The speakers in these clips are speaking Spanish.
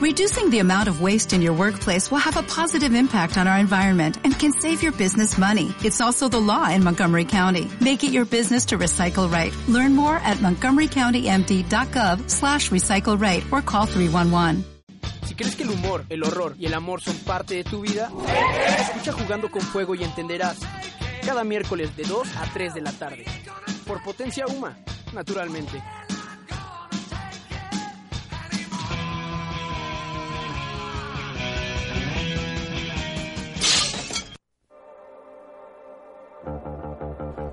Reducing the amount of waste in your workplace will have a positive impact on our environment and can save your business money. It's also the law in Montgomery County. Make it your business to recycle right. Learn more at montgomerycountymd.gov slash recycle right or call 311. Si crees que el humor, el horror y el amor son parte de tu vida, escucha Jugando con Fuego y entenderás. Cada miércoles de 2 a 3 de la tarde. Por Potencia Uma, naturalmente.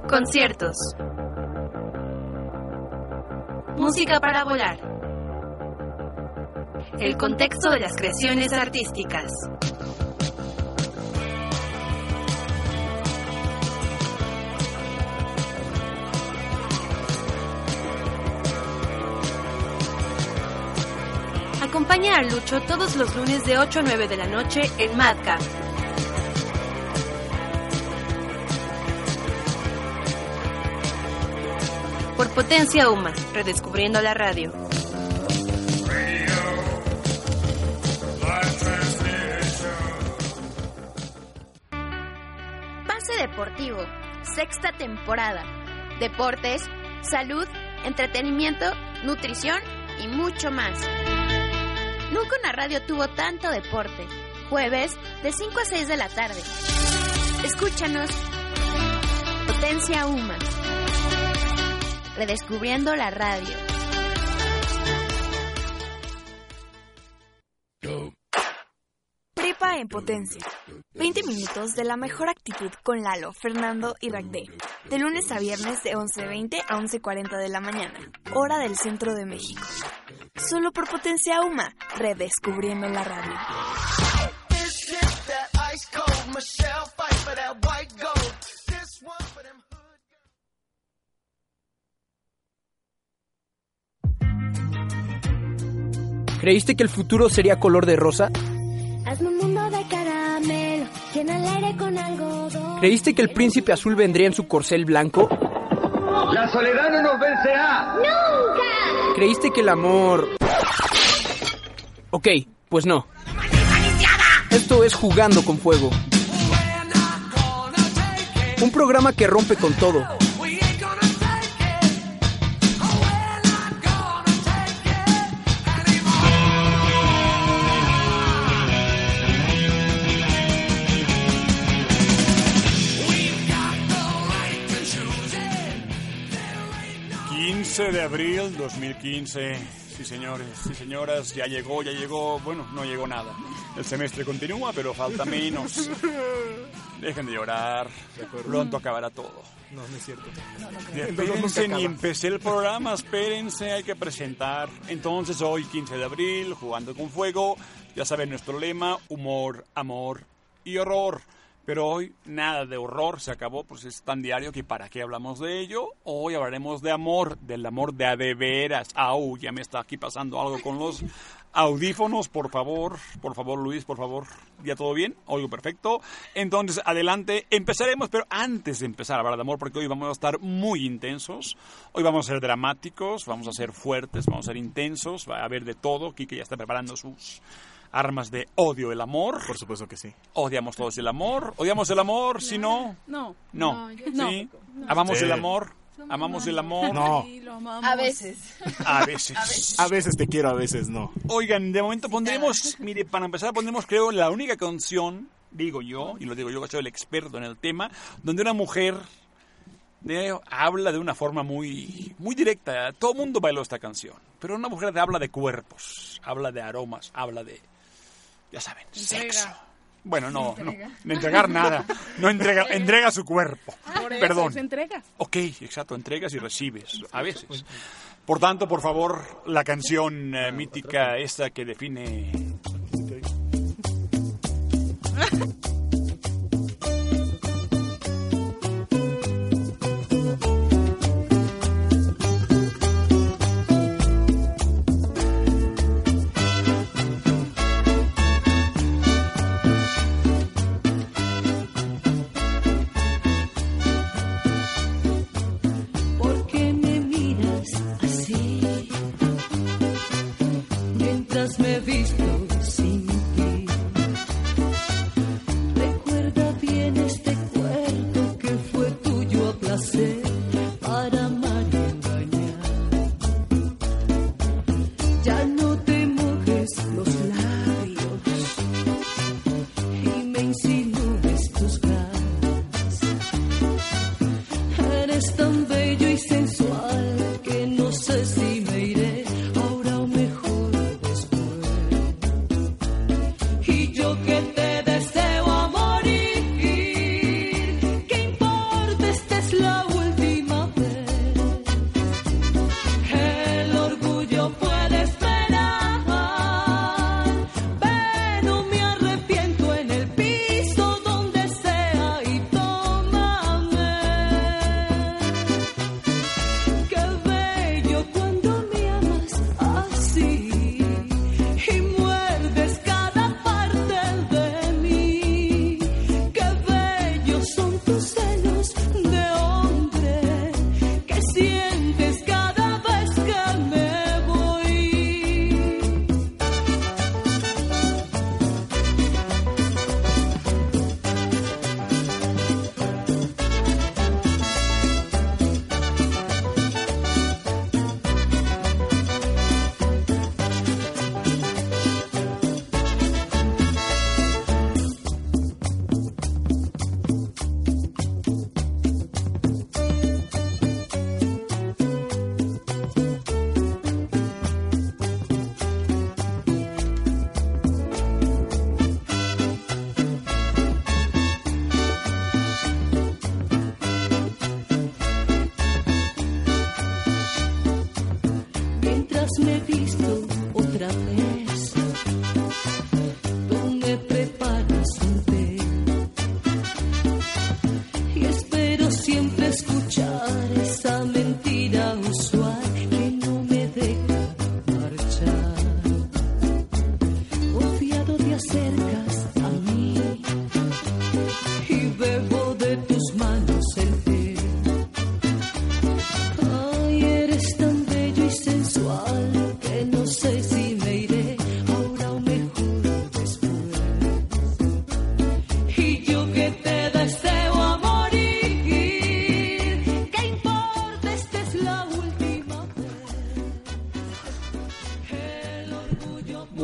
Conciertos. Música para volar. El contexto de las creaciones artísticas. Acompaña a Lucho todos los lunes de 8 a 9 de la noche en Madcap. Por Potencia Uma, redescubriendo la radio. Pase Deportivo, sexta temporada. Deportes, salud, entretenimiento, nutrición y mucho más. Nunca una radio tuvo tanto deporte. Jueves de 5 a 6 de la tarde. Escúchanos. Potencia Uma. Redescubriendo la radio. Prepa en potencia. 20 minutos de la mejor actitud con Lalo, Fernando y Ragde. De lunes a viernes de 11.20 a 11.40 de la mañana, hora del centro de México. Solo por Potencia UMA, redescubriendo la radio. ¿Creíste que el futuro sería color de rosa? Hazme un mundo de caramelo, llena el aire con algodón. ¿Creíste que el príncipe azul vendría en su corcel blanco? La soledad no nos vencerá. ¡Nunca! ¿Creíste que el amor... Ok, pues no. Esto es Jugando con Fuego. Un programa que rompe con todo. De abril 2015. Sí, señores, sí, señoras, ya llegó, ya llegó. Bueno, no llegó nada. El semestre continúa, pero falta menos. Dejen de llorar. Pronto acabará todo. No, no es cierto. Espérense, ni empecé el programa, espérense, hay que presentar. Entonces, hoy, 15 de abril, jugando con fuego. Ya saben nuestro lema: humor, amor y horror. Pero hoy nada de horror, se acabó, pues es tan diario que para qué hablamos de ello. Hoy hablaremos de amor, del amor de a de veras. Au, ya me está aquí pasando algo con los audífonos, por favor, por favor Luis, por favor. ¿Ya todo bien? Oigo perfecto. Entonces, adelante, empezaremos, pero antes de empezar a hablar de amor, porque hoy vamos a estar muy intensos, hoy vamos a ser dramáticos, vamos a ser fuertes, vamos a ser intensos, va a haber de todo. Kike ya está preparando sus armas de odio el amor. Por supuesto que sí. Odiamos todos el amor. Odiamos el amor, si no. No. No. no, ¿Sí? Amamos el amor. Amamos el amor. No. A veces. A veces. A veces te quiero, a veces no. Oigan, de momento pondremos, mire, para empezar pondremos creo la única canción, digo yo, y lo digo yo que soy el experto en el tema, donde una mujer de- habla de una forma muy, muy directa. Todo el mundo bailó esta canción, pero una mujer habla de cuerpos, habla de aromas, habla de, ya saben, Entrega. sexo. Bueno, no, no, de entregar nada. No entrega, entrega su cuerpo. Por eso, Perdón. se entrega. Ok, exacto, entregas y recibes, a veces. Por tanto, por favor, la canción eh, mítica esta que define...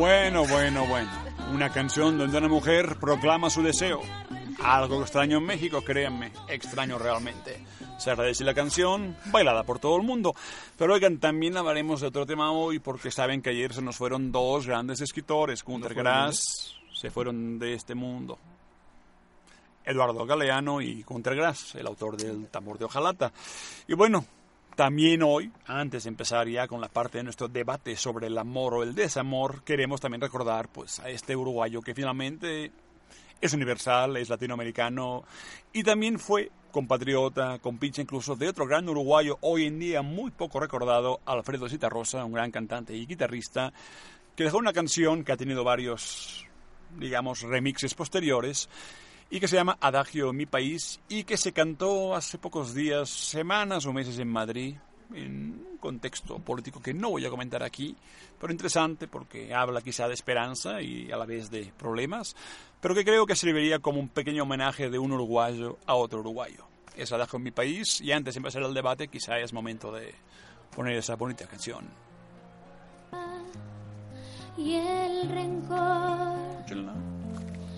Bueno, bueno, bueno. Una canción donde una mujer proclama su deseo. Algo extraño en México, créanme, extraño realmente. Se agradece la canción, bailada por todo el mundo. Pero oigan, también hablaremos de otro tema hoy porque saben que ayer se nos fueron dos grandes escritores, Gunter Grass, se fueron de este mundo. Eduardo Galeano y Gunter Grass, el autor del Tambor de Ojalata. Y bueno, también hoy, antes de empezar ya con la parte de nuestro debate sobre el amor o el desamor, queremos también recordar pues a este uruguayo que finalmente es universal, es latinoamericano y también fue compatriota, compinche incluso de otro gran uruguayo hoy en día muy poco recordado, Alfredo Citarrosa, un gran cantante y guitarrista, que dejó una canción que ha tenido varios, digamos, remixes posteriores y que se llama Adagio mi país y que se cantó hace pocos días, semanas o meses en Madrid, en un contexto político que no voy a comentar aquí, pero interesante porque habla quizá de esperanza y a la vez de problemas, pero que creo que serviría como un pequeño homenaje de un uruguayo a otro uruguayo. Es Adagio mi país y antes de empezar el debate quizá es momento de poner esa bonita canción. y el rencor.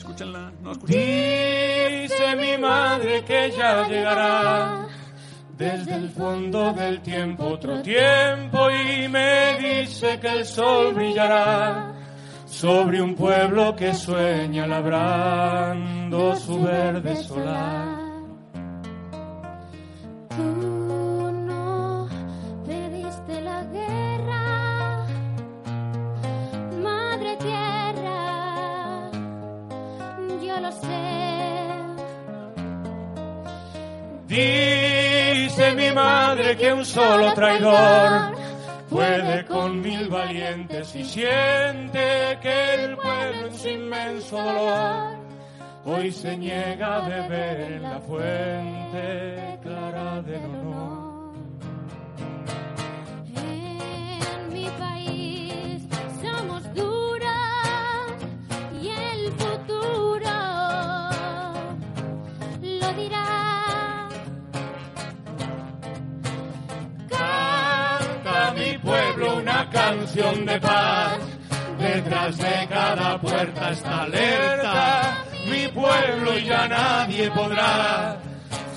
Escúchenla, no escuchen. Dice mi madre que ya llegará desde el fondo del tiempo otro tiempo y me dice que el sol brillará sobre un pueblo que sueña labrando su verde solar. Yo lo sé. Dice mi madre que un solo traidor puede con mil valientes y siente que el pueblo en su inmenso dolor hoy se niega a beber en la fuente clara del honor. Canción de paz. Detrás de cada puerta está alerta. Mi pueblo y ya nadie podrá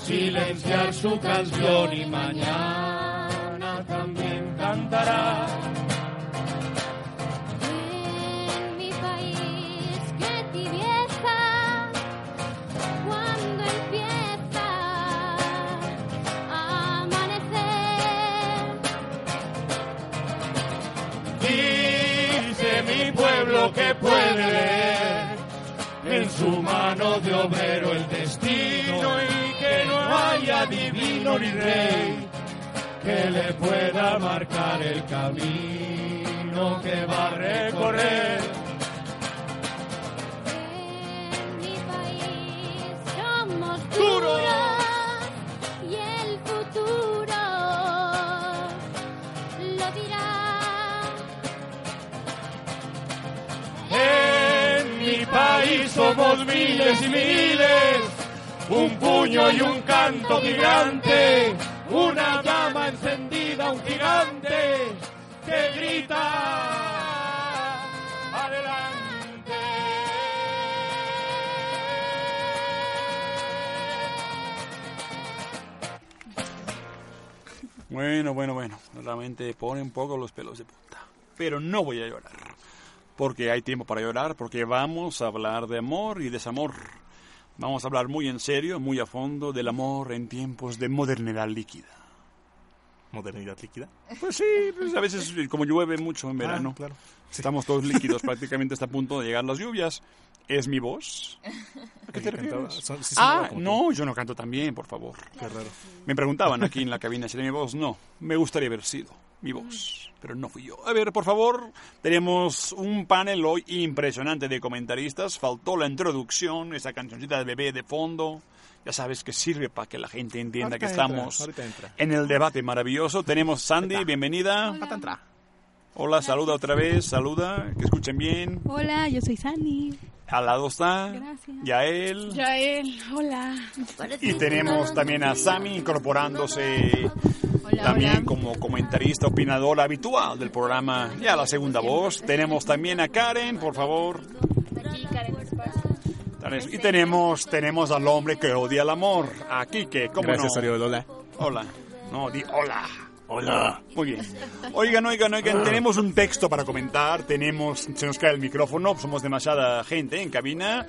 silenciar su canción y mañana también cantará. Que puede. Leer en su mano de obrero el destino y que no haya divino ni rey que le pueda marcar el camino que va a recorrer. En mi país somos duros somos miles y miles, un puño y un canto gigante, una llama encendida, un gigante que grita adelante. Bueno, bueno, bueno. Realmente pone un poco los pelos de punta. Pero no voy a llorar. Porque hay tiempo para llorar, porque vamos a hablar de amor y desamor. Vamos a hablar muy en serio, muy a fondo del amor en tiempos de modernidad líquida. ¿Modernidad líquida? Pues sí, pues a veces como llueve mucho en verano, Ah, claro. estamos todos líquidos prácticamente hasta a punto de llegar las lluvias. ¿Es mi voz? ¿A qué te refieres? son- sí sonaba ah, no, yo no canto tan bien, por favor. Qué raro. Me preguntaban aquí en la cabina si era mi voz. No, me gustaría haber sido. Mi voz, pero no fui yo. A ver, por favor, tenemos un panel hoy impresionante de comentaristas. Faltó la introducción, esa cancioncita de bebé de fondo. Ya sabes que sirve para que la gente entienda Ahorita que entra, estamos entra. en el debate maravilloso. Tenemos Sandy, bienvenida. Hola, saluda otra vez, saluda, que escuchen bien. Hola, yo soy Sandy. Al lado está Gracias. Yael. Yael, hola. Y tenemos también a Sami incorporándose también hola. como comentarista, opinador habitual del programa, ya la segunda voz. Tenemos también a Karen, por favor. Y tenemos, tenemos al hombre que odia el amor, a Kike, ¿cómo Gracias, no? Ariel, hola. Hola. No, di hola. Hola. Muy bien. Oigan, oigan, oigan, tenemos un texto para comentar, tenemos, se nos cae el micrófono, somos demasiada gente en cabina.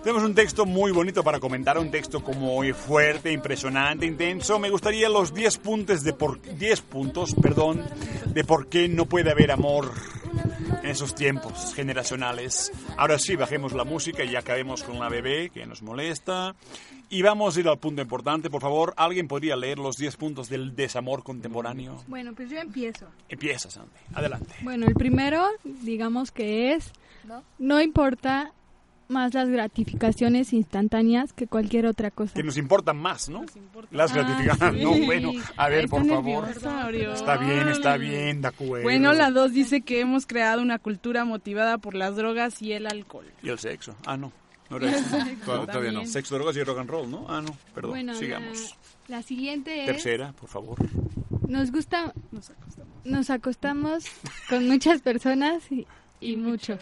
Tenemos un texto muy bonito para comentar, un texto como fuerte, impresionante, intenso. Me gustaría los 10 puntos de por 10 puntos, perdón, de por qué no puede haber amor en esos tiempos generacionales. Ahora sí, bajemos la música y acabemos con la bebé que nos molesta. Y vamos a ir al punto importante, por favor. ¿Alguien podría leer los 10 puntos del desamor contemporáneo? Bueno, pues yo empiezo. Empieza, Sandy. Adelante. Bueno, el primero, digamos que es, no importa más las gratificaciones instantáneas que cualquier otra cosa. Que nos importan más, ¿no? Las Ah, gratificaciones. sí. No, bueno, a ver, Ay, por favor. Está bien, está bien, de acuerdo. Bueno, la 2 dice que hemos creado una cultura motivada por las drogas y el alcohol. Y el sexo. Ah, no. No era. Todavía- todavía no. Sexo, drogas y rock and roll, ¿no? Ah, no. Perdón. Bueno, Sigamos. La, la siguiente es, Tercera, por favor. nos gusta, nos acostamos con muchas personas y, y mucho.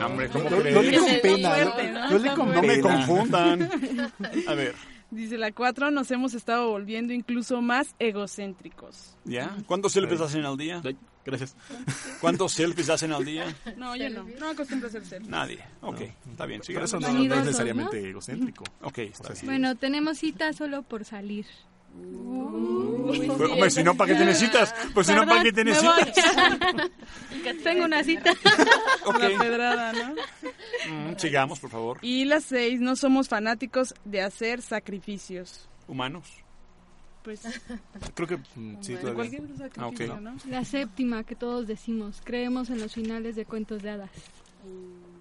No, hombre, ¿cómo Lo- crees? lo leí con Está pena, fuerte, ¿no? ¿no? Está con No me confundan. A ver, Dice la 4, nos hemos estado volviendo incluso más egocéntricos. ¿ya? ¿Cuántos selfies hacen al día? Gracias. ¿Cuántos selfies hacen al día? No, yo no. No acostumbro a hacer selfies. Nadie. Ok, está bien. Por eso no, no es ¿no? necesariamente egocéntrico. Ok, está bien. Bueno, tenemos cita solo por salir. Pues, hombre, si no, ¿para qué te necesitas? Pues si no, ¿para qué voy. necesitas? Tengo una cita. Ok. La pedrada, ¿no? Mm, sigamos, por favor. Y la 6, no somos fanáticos de hacer sacrificios. Humanos. Pues Creo que mm, sí, Bueno, todavía. cualquier sacrificio, Ah, ok. ¿no? La séptima que todos decimos, creemos en los finales de cuentos de hadas.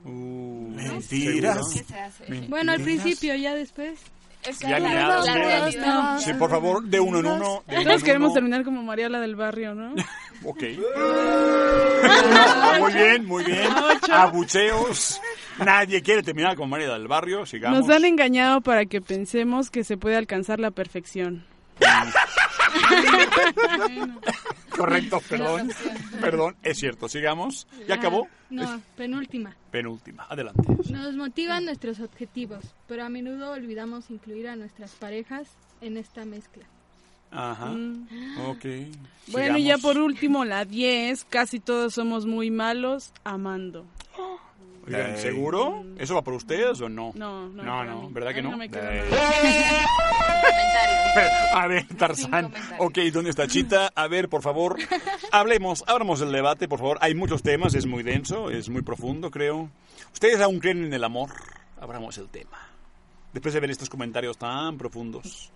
Uh, Mentiras. Mentiras. Bueno, al principio, ya después. Es Ya la, la realidad. espera. Sí, por favor, de uno en uno. de Todos queremos uno. terminar como Mariela del Barrio, ¿no? Ok. muy bien, muy bien. Abucheos. Nadie quiere terminar con María del Barrio. Sigamos. Nos han engañado para que pensemos que se puede alcanzar la perfección. Correcto, perdón. Perdón, es cierto. Sigamos. ¿Ya acabó? No, penúltima. Penúltima. Adelante. Nos motivan nuestros objetivos, pero a menudo olvidamos incluir a nuestras parejas en esta mezcla. Ajá. Mm. Ok. Bueno, y ya Sigamos. por último, la 10, casi todos somos muy malos amando. Oigan. ¿Seguro? ¿Eso va por ustedes o no? No, no. No, no. ¿verdad que A mí no? me. A ver, Tarzán. Ok, ¿dónde está Chita? A ver, por favor, hablemos, abramos el debate, por favor. Hay muchos temas, es muy denso, es muy profundo, creo. ¿Ustedes aún creen en el amor? Abramos el tema. Después de ver estos comentarios tan profundos.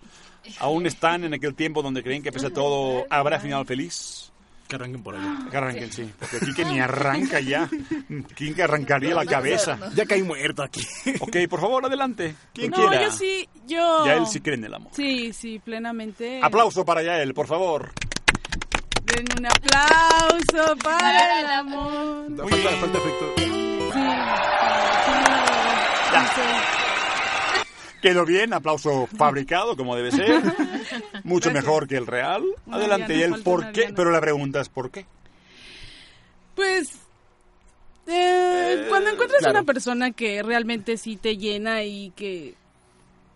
¿Aún están en aquel tiempo donde creen que pese a todo habrá final feliz? Que arranquen por allá. Que arranquen, sí. Porque aquí que ni arranca ya. ¿Quién que arrancaría la cabeza? Ya caí muerto aquí. Ok, por favor, adelante. ¿Quién No, quiera? yo sí, yo... Ya él sí cree en el amor. Sí, sí, plenamente. Aplauso para Yael, por favor. Den un aplauso para el amor. Falta, falta efecto. Quedó bien, aplauso fabricado como debe ser. Mucho mejor que el real. Una Adelante, Yael, falta ¿por qué? Pero la pregunta es ¿por qué? Pues eh, cuando encuentras claro. una persona que realmente sí te llena y que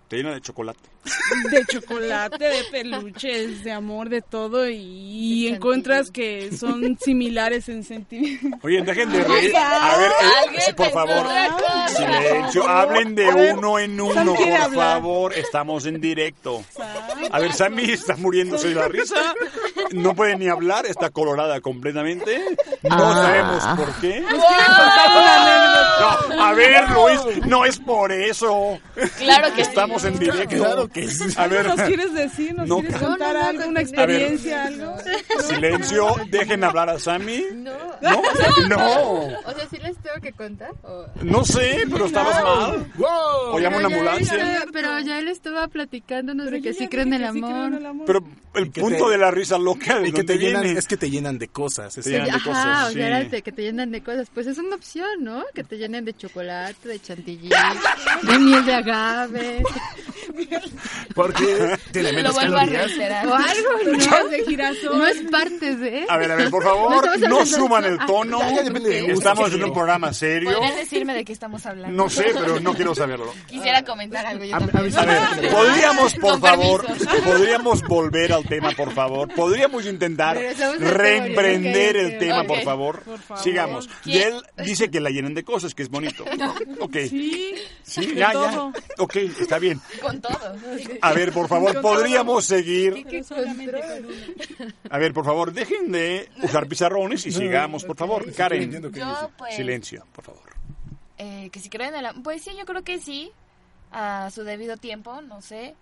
Te llena de chocolate. De chocolate, de peluches, de amor, de todo y, encuentras que son similares en sentimientos. Oye, dejen de reír. A ver, eh, por favor. Silencio. Hablen de uno en uno, por hablar. favor. Estamos en directo. A ver, Sammy está muriéndose de la risa. No puede ni hablar, está colorada completamente. No Ah. sabemos por qué. No, a ver, Luis, no es por eso. Claro que sí. Estamos en directo. Claro que sí. A ver, ¿Nos quieres decir? ¿Nos No. quieres contar No, no, no, algo? ¿Una experiencia? ¿Algo? silencio, dejen hablar a Sammy. No. ¿No? No. O sea, ¿sí les tengo que contar? O... No sé, pero estabas mal. O llama una Pero ya él ambulancia. estaba- Pero ya él estaba platicándonos de que sí creen en el amor. Pero el que punto te- de la risa loca de que te llenan, es que te llenan de cosas. es- Te llenan de Ajá, cosas, o sea, era sí. de que te llenan de cosas. Pues es una opción, ¿no? Que te llenen de chocolate, de chantilly, de miel de agave. Porque tiene Lo menos a calorías. reiterar. O algo, ¿no? De girasol. No es parte de... A ver, a ver, por favor, no suban el tono. Ya, ya depende de gusto, Estamos en un programa serio. ¿Podrían decirme de qué estamos hablando? No sé, pero no quiero saberlo. Quisiera comentar algo yo A- también. A ver, podríamos, por favor, podríamos volver al tema, por favor. Podríamos intentar reemprender el tema, por favor. Por favor. Sigamos. Y él dice que la llenan de cosas, que es bonito. Ok. Sí. Sí, ya, ya. Ok, está bien. Con A ver, por favor, podríamos seguir. A ver, por favor, dejen de usar pizarrones y sigamos, por favor. Karen, Yo, pues, silencio, por favor. eh, que si creen en. Pues sí, yo creo que sí. A su debido tiempo, no sé.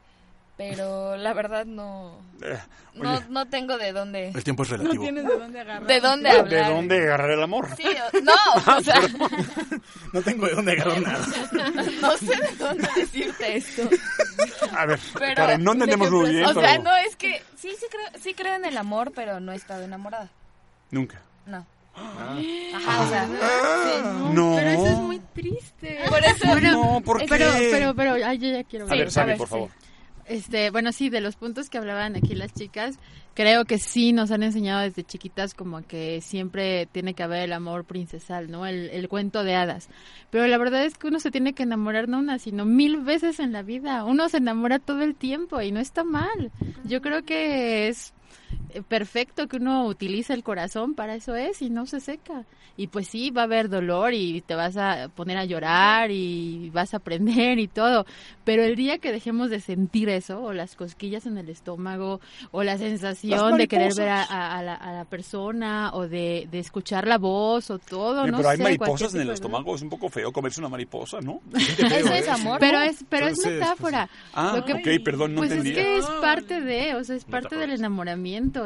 Pero la verdad no. Eh, No, oye, no tengo de dónde. El tiempo es No relativo. tienes de dónde agarrar. ¿De dónde ¿De hablar? dónde agarrar el amor? Sí, o- no, o sea, No tengo de dónde agarrar nada. no sé de dónde decirte esto. A ver, Pero, Karen, no entendemos muy bien, O sea, pero no, es que sí, sí creo, sí creo en el amor, pero no he estado enamorada. nunca. No. Ajá, o sea, No. Pero eso es muy triste. Por eso- Bueno, No, ¿por qué? Pero, pero, pero, ay, yo ya quiero A ver, Sí, Sammy, a por favor. Este, bueno, sí, de los puntos que hablaban aquí las chicas, creo que sí nos han enseñado desde chiquitas como que siempre tiene que haber el amor princesal, ¿no? El, el cuento de hadas. Pero la verdad es que uno se tiene que enamorar no una, sino mil veces en la vida. Uno se enamora todo el tiempo y no está mal. Yo creo que es perfecto que uno utilice el corazón, para eso es, y no se seca. Y pues sí, va a haber dolor y te vas a poner a llorar y vas a aprender y todo. Pero el día que dejemos de sentir eso, o las cosquillas en el estómago, o la sensación de querer ver a, mariposas. a- a la, a la persona, o de, de escuchar la voz, o todo, Oye, no pero hay sé, mariposas cualquier en el de- estómago, es un poco feo comerse una mariposa, ¿no? eso es amor. Pero ¿no? es, pero es Entonces, metáfora. Ah, Lo que- ok, perdón, no pues entendía. es que es parte de, o sea, es parte del Metáforas.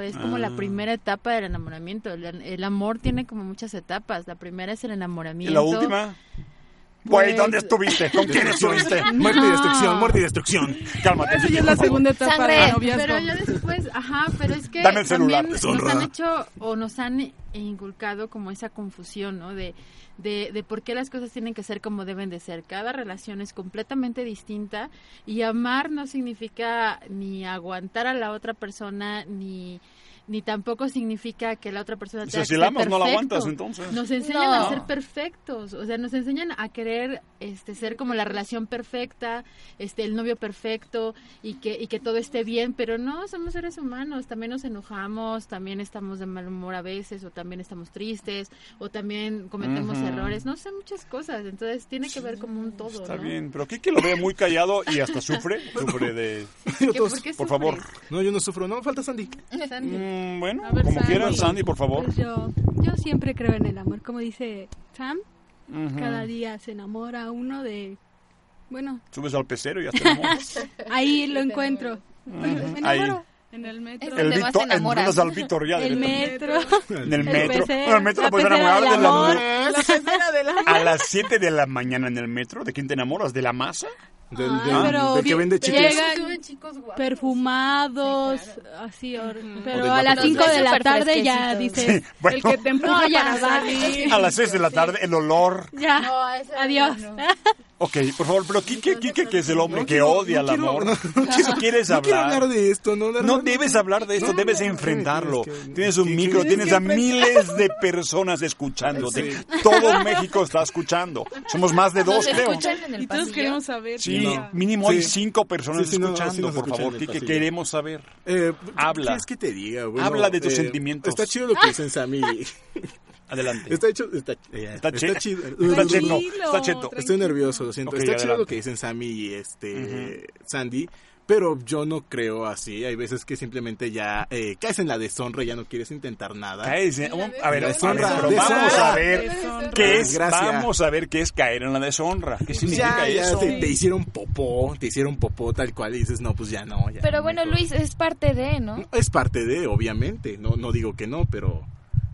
Es como la Ah. primera etapa del enamoramiento. El, el amor tiene como muchas etapas. La primera es el ¿Y enamoramiento. la última? Güey, Pues- ¿dónde estuviste? ¿Con quién estuviste? Muerte y destrucción, muerte y destrucción. Cálmate. Esa ya es la segunda etapa Sangre. del noviazgo. Pero ya después, ajá, pero es que Dame el celular. también nos han hecho o nos han inculcado como esa confusión, ¿no? De, de, de por qué las cosas tienen que ser como deben de ser. Cada relación es completamente distinta y amar no significa ni aguantar a la otra persona ni ni tampoco significa que la otra persona tenga sea, que si ser amas, no la perfecto. aguantas, entonces. Nos enseñan No. a ser perfectos, o sea, nos enseñan a querer este ser como la relación perfecta, este el novio perfecto y que y que todo esté bien, pero no, somos seres humanos, también nos enojamos, también estamos de mal humor a veces o también estamos tristes o también cometemos errores, no sé, muchas cosas, entonces tiene que ver como un todo, Está ¿no? bien, pero Kike lo ve muy callado y hasta sufre. Sufre de... ¿Qué- por qué Por sufres? favor. No, yo no sufro. No, falta Sandy. Sandy. Mm, bueno, A ver, como Sandy. quieran, Sandy, por favor. Pues yo, yo siempre creo en el amor, como dice Sam, Ujú. cada día se enamora uno de, bueno, Subes al pecero y ya te enamoras. ahí lo encuentro. Me Ahí. enamoro. En el metro. Es El enamoras. el, al Víctor ya. El metro. En el el metro. pecero, En el metro la puedes enamorar amor. La amor. A las 7 de la mañana en el metro, ¿de quién te enamoras? ¿De la masa? Del, Ay, del- pero del que vende chicles. llegan chicos guapos. perfumados, así, pero a las vato 5 de la tarde ya dices, Bueno, El que te empuja No, ya, para va. salir. a las 6 de la tarde, el olor. ya, No, adiós. no. Ok, por favor, pero Kike, Kike, que es el hombre No que quiero- odia no el quiero- amor. no. ¿Qué quieres No quiero hablar? hablar de esto, no. No debes hablar de esto, No, debes no, enfrentarlo. tienes que- Tienes un micro, tienes a miles de personas escuchándote. Todo México está escuchando. Somos más de dos, creo. Y todos queremos saber. Sí, No. mínimo hay Sí. cinco personas Sí, sí, no, no, sí escuchando, por favor, pasillo. queremos saber. Eh, Habla. ¿Qué quieres que te diga? Bueno, Habla de tus eh, sentimientos. Está chido lo que dicen Sammy. Adelante. Está hecho. Está, eh, Está está, chido. está cheto, Tranquilo, está cheto. Estoy nervioso, lo siento. Está chido lo que dicen Sammy y este Sandy, Pero yo no creo así. Hay veces que simplemente ya eh, caes en la deshonra y ya no quieres intentar nada. Caes en- a ver, Deshonra, vamos a ver Deshonra. qué es, vamos a ver qué es caer en la deshonra. ¿Qué significa ya, ya eso? te, te hicieron popó, te hicieron popó tal cual y dices, no, pues ya no. Ya, Pero bueno, Luis, es parte de, ¿no? Es parte de, obviamente. No, no digo que no, pero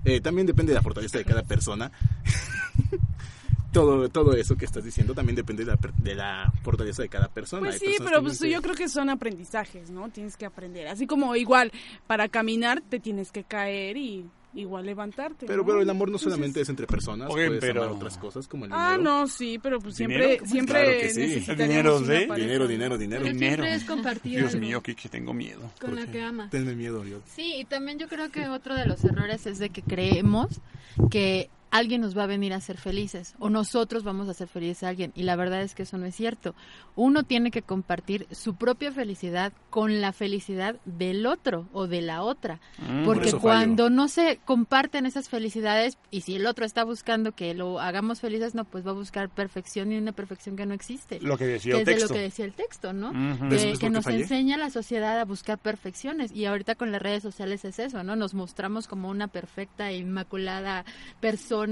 eh, también depende de la fortaleza de cada persona. todo, todo eso que estás diciendo también depende de la, de la fortaleza de cada persona. Pues sí, pero pues yo creo que son aprendizajes, ¿no? Tienes que aprender. Así como igual, para caminar te tienes que caer y igual levantarte. Pero, ¿no? pero el amor no Entonces- solamente es entre personas, Oye, puedes pero- amar otras cosas como el Ah, dinero. no, sí, pero pues ¿Dinero? siempre, siempre Claro que sí. necesitaremos ¿Dinero de? Dinero, dinero, dinero. Pero Dinero. siempre es compartir Dios algo mío, que tengo miedo. con la que amas. Tenme miedo, Dios. Sí, y también yo creo que otro de los errores es de que creemos que alguien nos va a venir a hacer felices o nosotros vamos a hacer felices a alguien y la verdad es que eso no es cierto. Uno tiene que compartir su propia felicidad con la felicidad del otro o de la otra, Mm, por porque cuando no se comparten esas felicidades y si el otro está buscando que lo hagamos felices, no, pues va a buscar perfección y una perfección que no existe. Lo que decía que el es de texto. lo que decía el texto, ¿no? Que- ¿Ves- ves que por qué nos fallé? enseña la sociedad a buscar perfecciones y ahorita con las redes sociales es eso, ¿no? Nos mostramos como una perfecta e inmaculada persona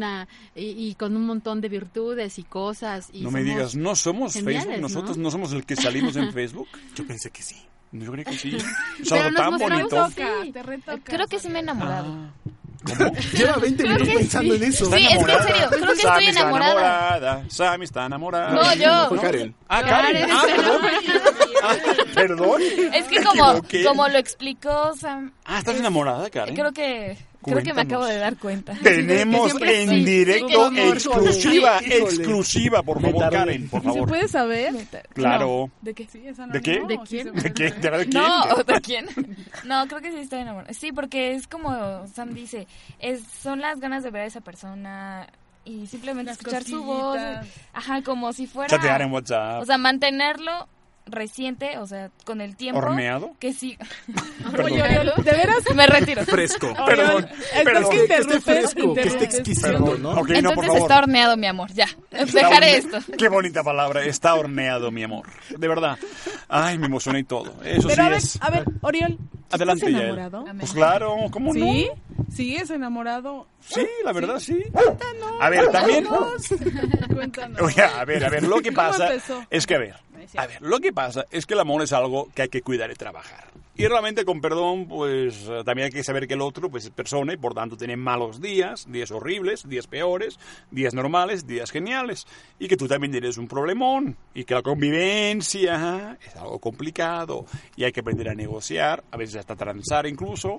y, y con un montón de virtudes y cosas. Y No me digas, no somos geniales, Facebook, ¿no? nosotros no somos el que salimos en Facebook. Yo pensé que sí. Yo creo que sí. Es Pero algo nos tan bonito. así. Creo que sí me he enamorado. Lleva 20 Creo minutos que pensando sí. en eso. Sí, es que en serio, creo que Sammy estoy está enamorada. enamorada. Sammy está enamorada. No, yo. Fue Karen. Ah, Karen. Ah, perdón. Ah, perdón. Es que como, como lo explicó Sam, Ah, ¿estás enamorada, Karen? creo que creo que me acabo de dar cuenta. Tenemos en sí. directo Sí, amor. exclusiva, exclusiva, por favor. Karen, por ¿Y se favor. puede saber? Claro. ¿De qué? Sí, esa no, ¿De qué? no, ¿De se ¿De saber. ¿De quién? No, ¿de quién? No, creo que sí estoy enamorada. Sí, porque es como Sam dice, es son las ganas de ver a esa persona y simplemente Las escuchar su voz. Ajá, como si fuera Chatear en WhatsApp. O sea, mantenerlo reciente, o sea, con el tiempo. ¿Horneado? Que sí. Oye, ¿de veras? Me retiro. Fresco. Perdón, Es perdón. que Que esté fresco, que esté exquisito, ¿no? No, por Entonces favor. está horneado, mi amor. Ya. Dejaré esto. Qué bonita palabra. Está horneado, mi amor. De verdad. Ay, me emocioné y todo. Eso Pero sí a ver, es. a ver, Oriol, Adelante, ¿estás enamorado? Pues claro, ¿cómo no? ¿Sí? ¿Sigues enamorado? Sí, la verdad sí. A ver, también. Cuéntanos. Oye, a ver, a ver, lo que ¿Cómo pasa empezó? es que, a ver, a ver, lo que pasa es que el amor es algo que hay que cuidar y trabajar. Y realmente, con perdón, pues eh, también hay que saber que el otro pues, es persona y por tanto tiene malos días, días horribles, días peores, días normales, días geniales. Y que tú también tienes un problemón. Y que la convivencia es algo complicado. Y hay que aprender a negociar, a veces hasta transar incluso.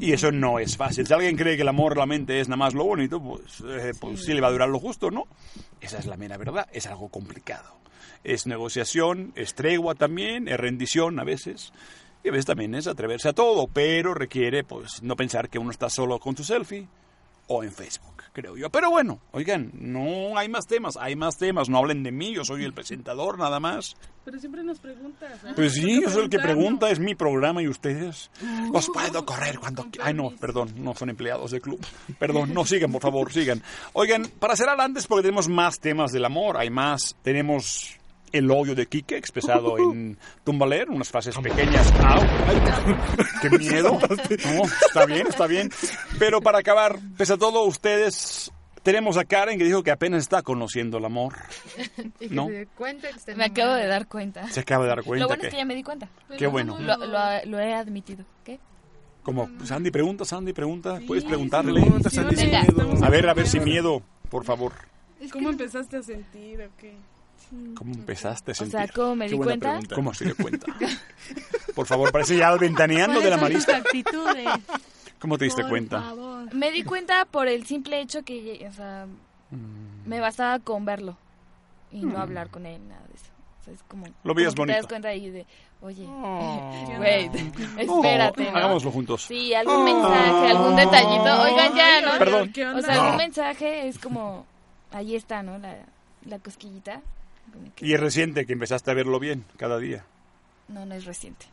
Y eso no es fácil. Si alguien cree que el amor realmente es nada más lo bonito, pues, eh, pues sí le va a durar lo justo, ¿no? Esa es la mera verdad. Es algo complicado. Es negociación, es tregua también, es rendición a veces. Y a veces también es atreverse a todo, pero requiere pues no pensar que uno está solo con su selfie o en Facebook, creo yo. Pero bueno, oigan, no hay más temas, hay más temas, no hablen de mí, yo soy el presentador nada más. Pero siempre nos preguntas. ¿eh? Pues sí, yo soy el que pregunta, es mi programa y ustedes os puedo correr cuando qui- Ay, no, perdón, no son empleados del club. Perdón, no sigan, por favor, sigan. Oigan, para cerrar antes, porque tenemos más temas del amor, hay más, tenemos el odio de Quique expresado en Tumbaler, unas frases pequeñas. ¡Au! ¡Ay, ¡Qué miedo! No, está bien, está bien. Pero para acabar, pese a todo, ustedes... Tenemos a Karen que dijo que apenas está conociendo el amor. ¿No? Me acabo de dar cuenta. Se acaba de dar cuenta Lo bueno que... es que ya me di cuenta. Qué bueno. Lo, lo, lo he admitido. ¿Qué? Como Sandy pregunta, Sandy pregunta, puedes preguntarle. Pregunta, Sandy, sin miedo. A ver, a ver, sin miedo, por favor. ¿Cómo empezaste a sentir o qué? ¿Cómo empezaste a O sentir? sea, ¿cómo me Qué di cuenta? pregunta. ¿Cómo se dio cuenta? Por favor, parece ya el ventaneando de la ¿Cuáles son tus Marista. actitudes? ¿Cómo te diste Por cuenta? favor. Me di cuenta por el simple hecho que, o sea, Mm. me bastaba con verlo y no hablar con él, nada de eso. O sea, es como, Lo veías que te das bonito. cuenta ahí de, oye, Oh. wait, espérate, ¿no? Hagámoslo juntos. Sí, algún mensaje, algún detallito. Oigan, ya, ¿no? Perdón. O sea, algún mensaje es como, ahí está, ¿no? La, la cosquillita. Que- Y es reciente que empezaste a verlo bien cada día. No, no es reciente.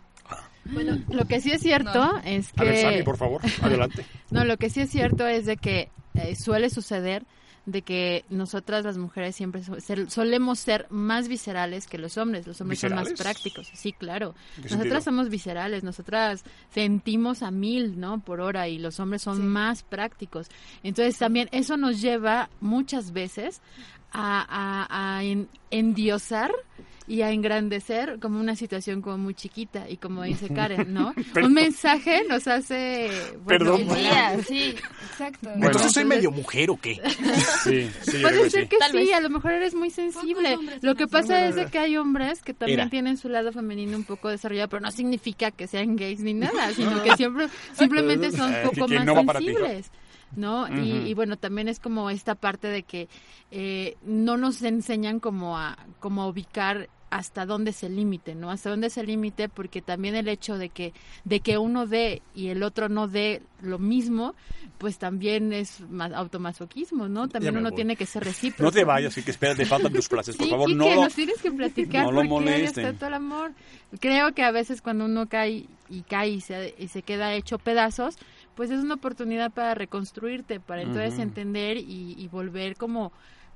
Bueno, lo que sí es cierto No. es A ver, que... por favor, adelante. No, lo que sí es cierto es de que eh, suele suceder de que nosotras las mujeres siempre so- ser- solemos ser más viscerales que los hombres. Los hombres son más prácticos. Sí, claro. ¿En qué Nosotras sentido? somos viscerales, nosotras sentimos a mil, ¿no? Por hora y los hombres son más prácticos. Entonces también eso nos lleva muchas veces a, a- a en- endiosar y a engrandecer como una situación como muy chiquita y como dice Karen, ¿no? Pero- Un mensaje nos hace... bueno, Perdón. volar. Sí, exacto. Entonces soy medio mujer o qué? Sí, sí, Puede ser sí. que Tal sí, vez. a lo mejor eres muy sensible. Lo que pasa es de que hay hombres que también Era. tienen su lado femenino un poco desarrollado, pero no significa que sean gays ni nada, sino que siempre simplemente son Eh, un poco más no sensibles. ¿No? Y, y bueno, también es como esta parte de que eh, no nos enseñan como a, como a ubicar hasta dónde es el límite, ¿no? Hasta dónde es el límite, porque también el hecho de que, de que uno dé y el otro no dé lo mismo, pues también es más automasoquismo, ¿no? También uno voy. tiene que ser recíproco. No te vayas, que espera, te faltan tus frases. Por Sí, favor, y no que lo... nos tienes que platicar no lo porque molesten. tanto el amor. Creo que a veces cuando uno cae y cae y se, y se queda hecho pedazos, pues es una oportunidad para reconstruirte, para entonces entender y, y volver como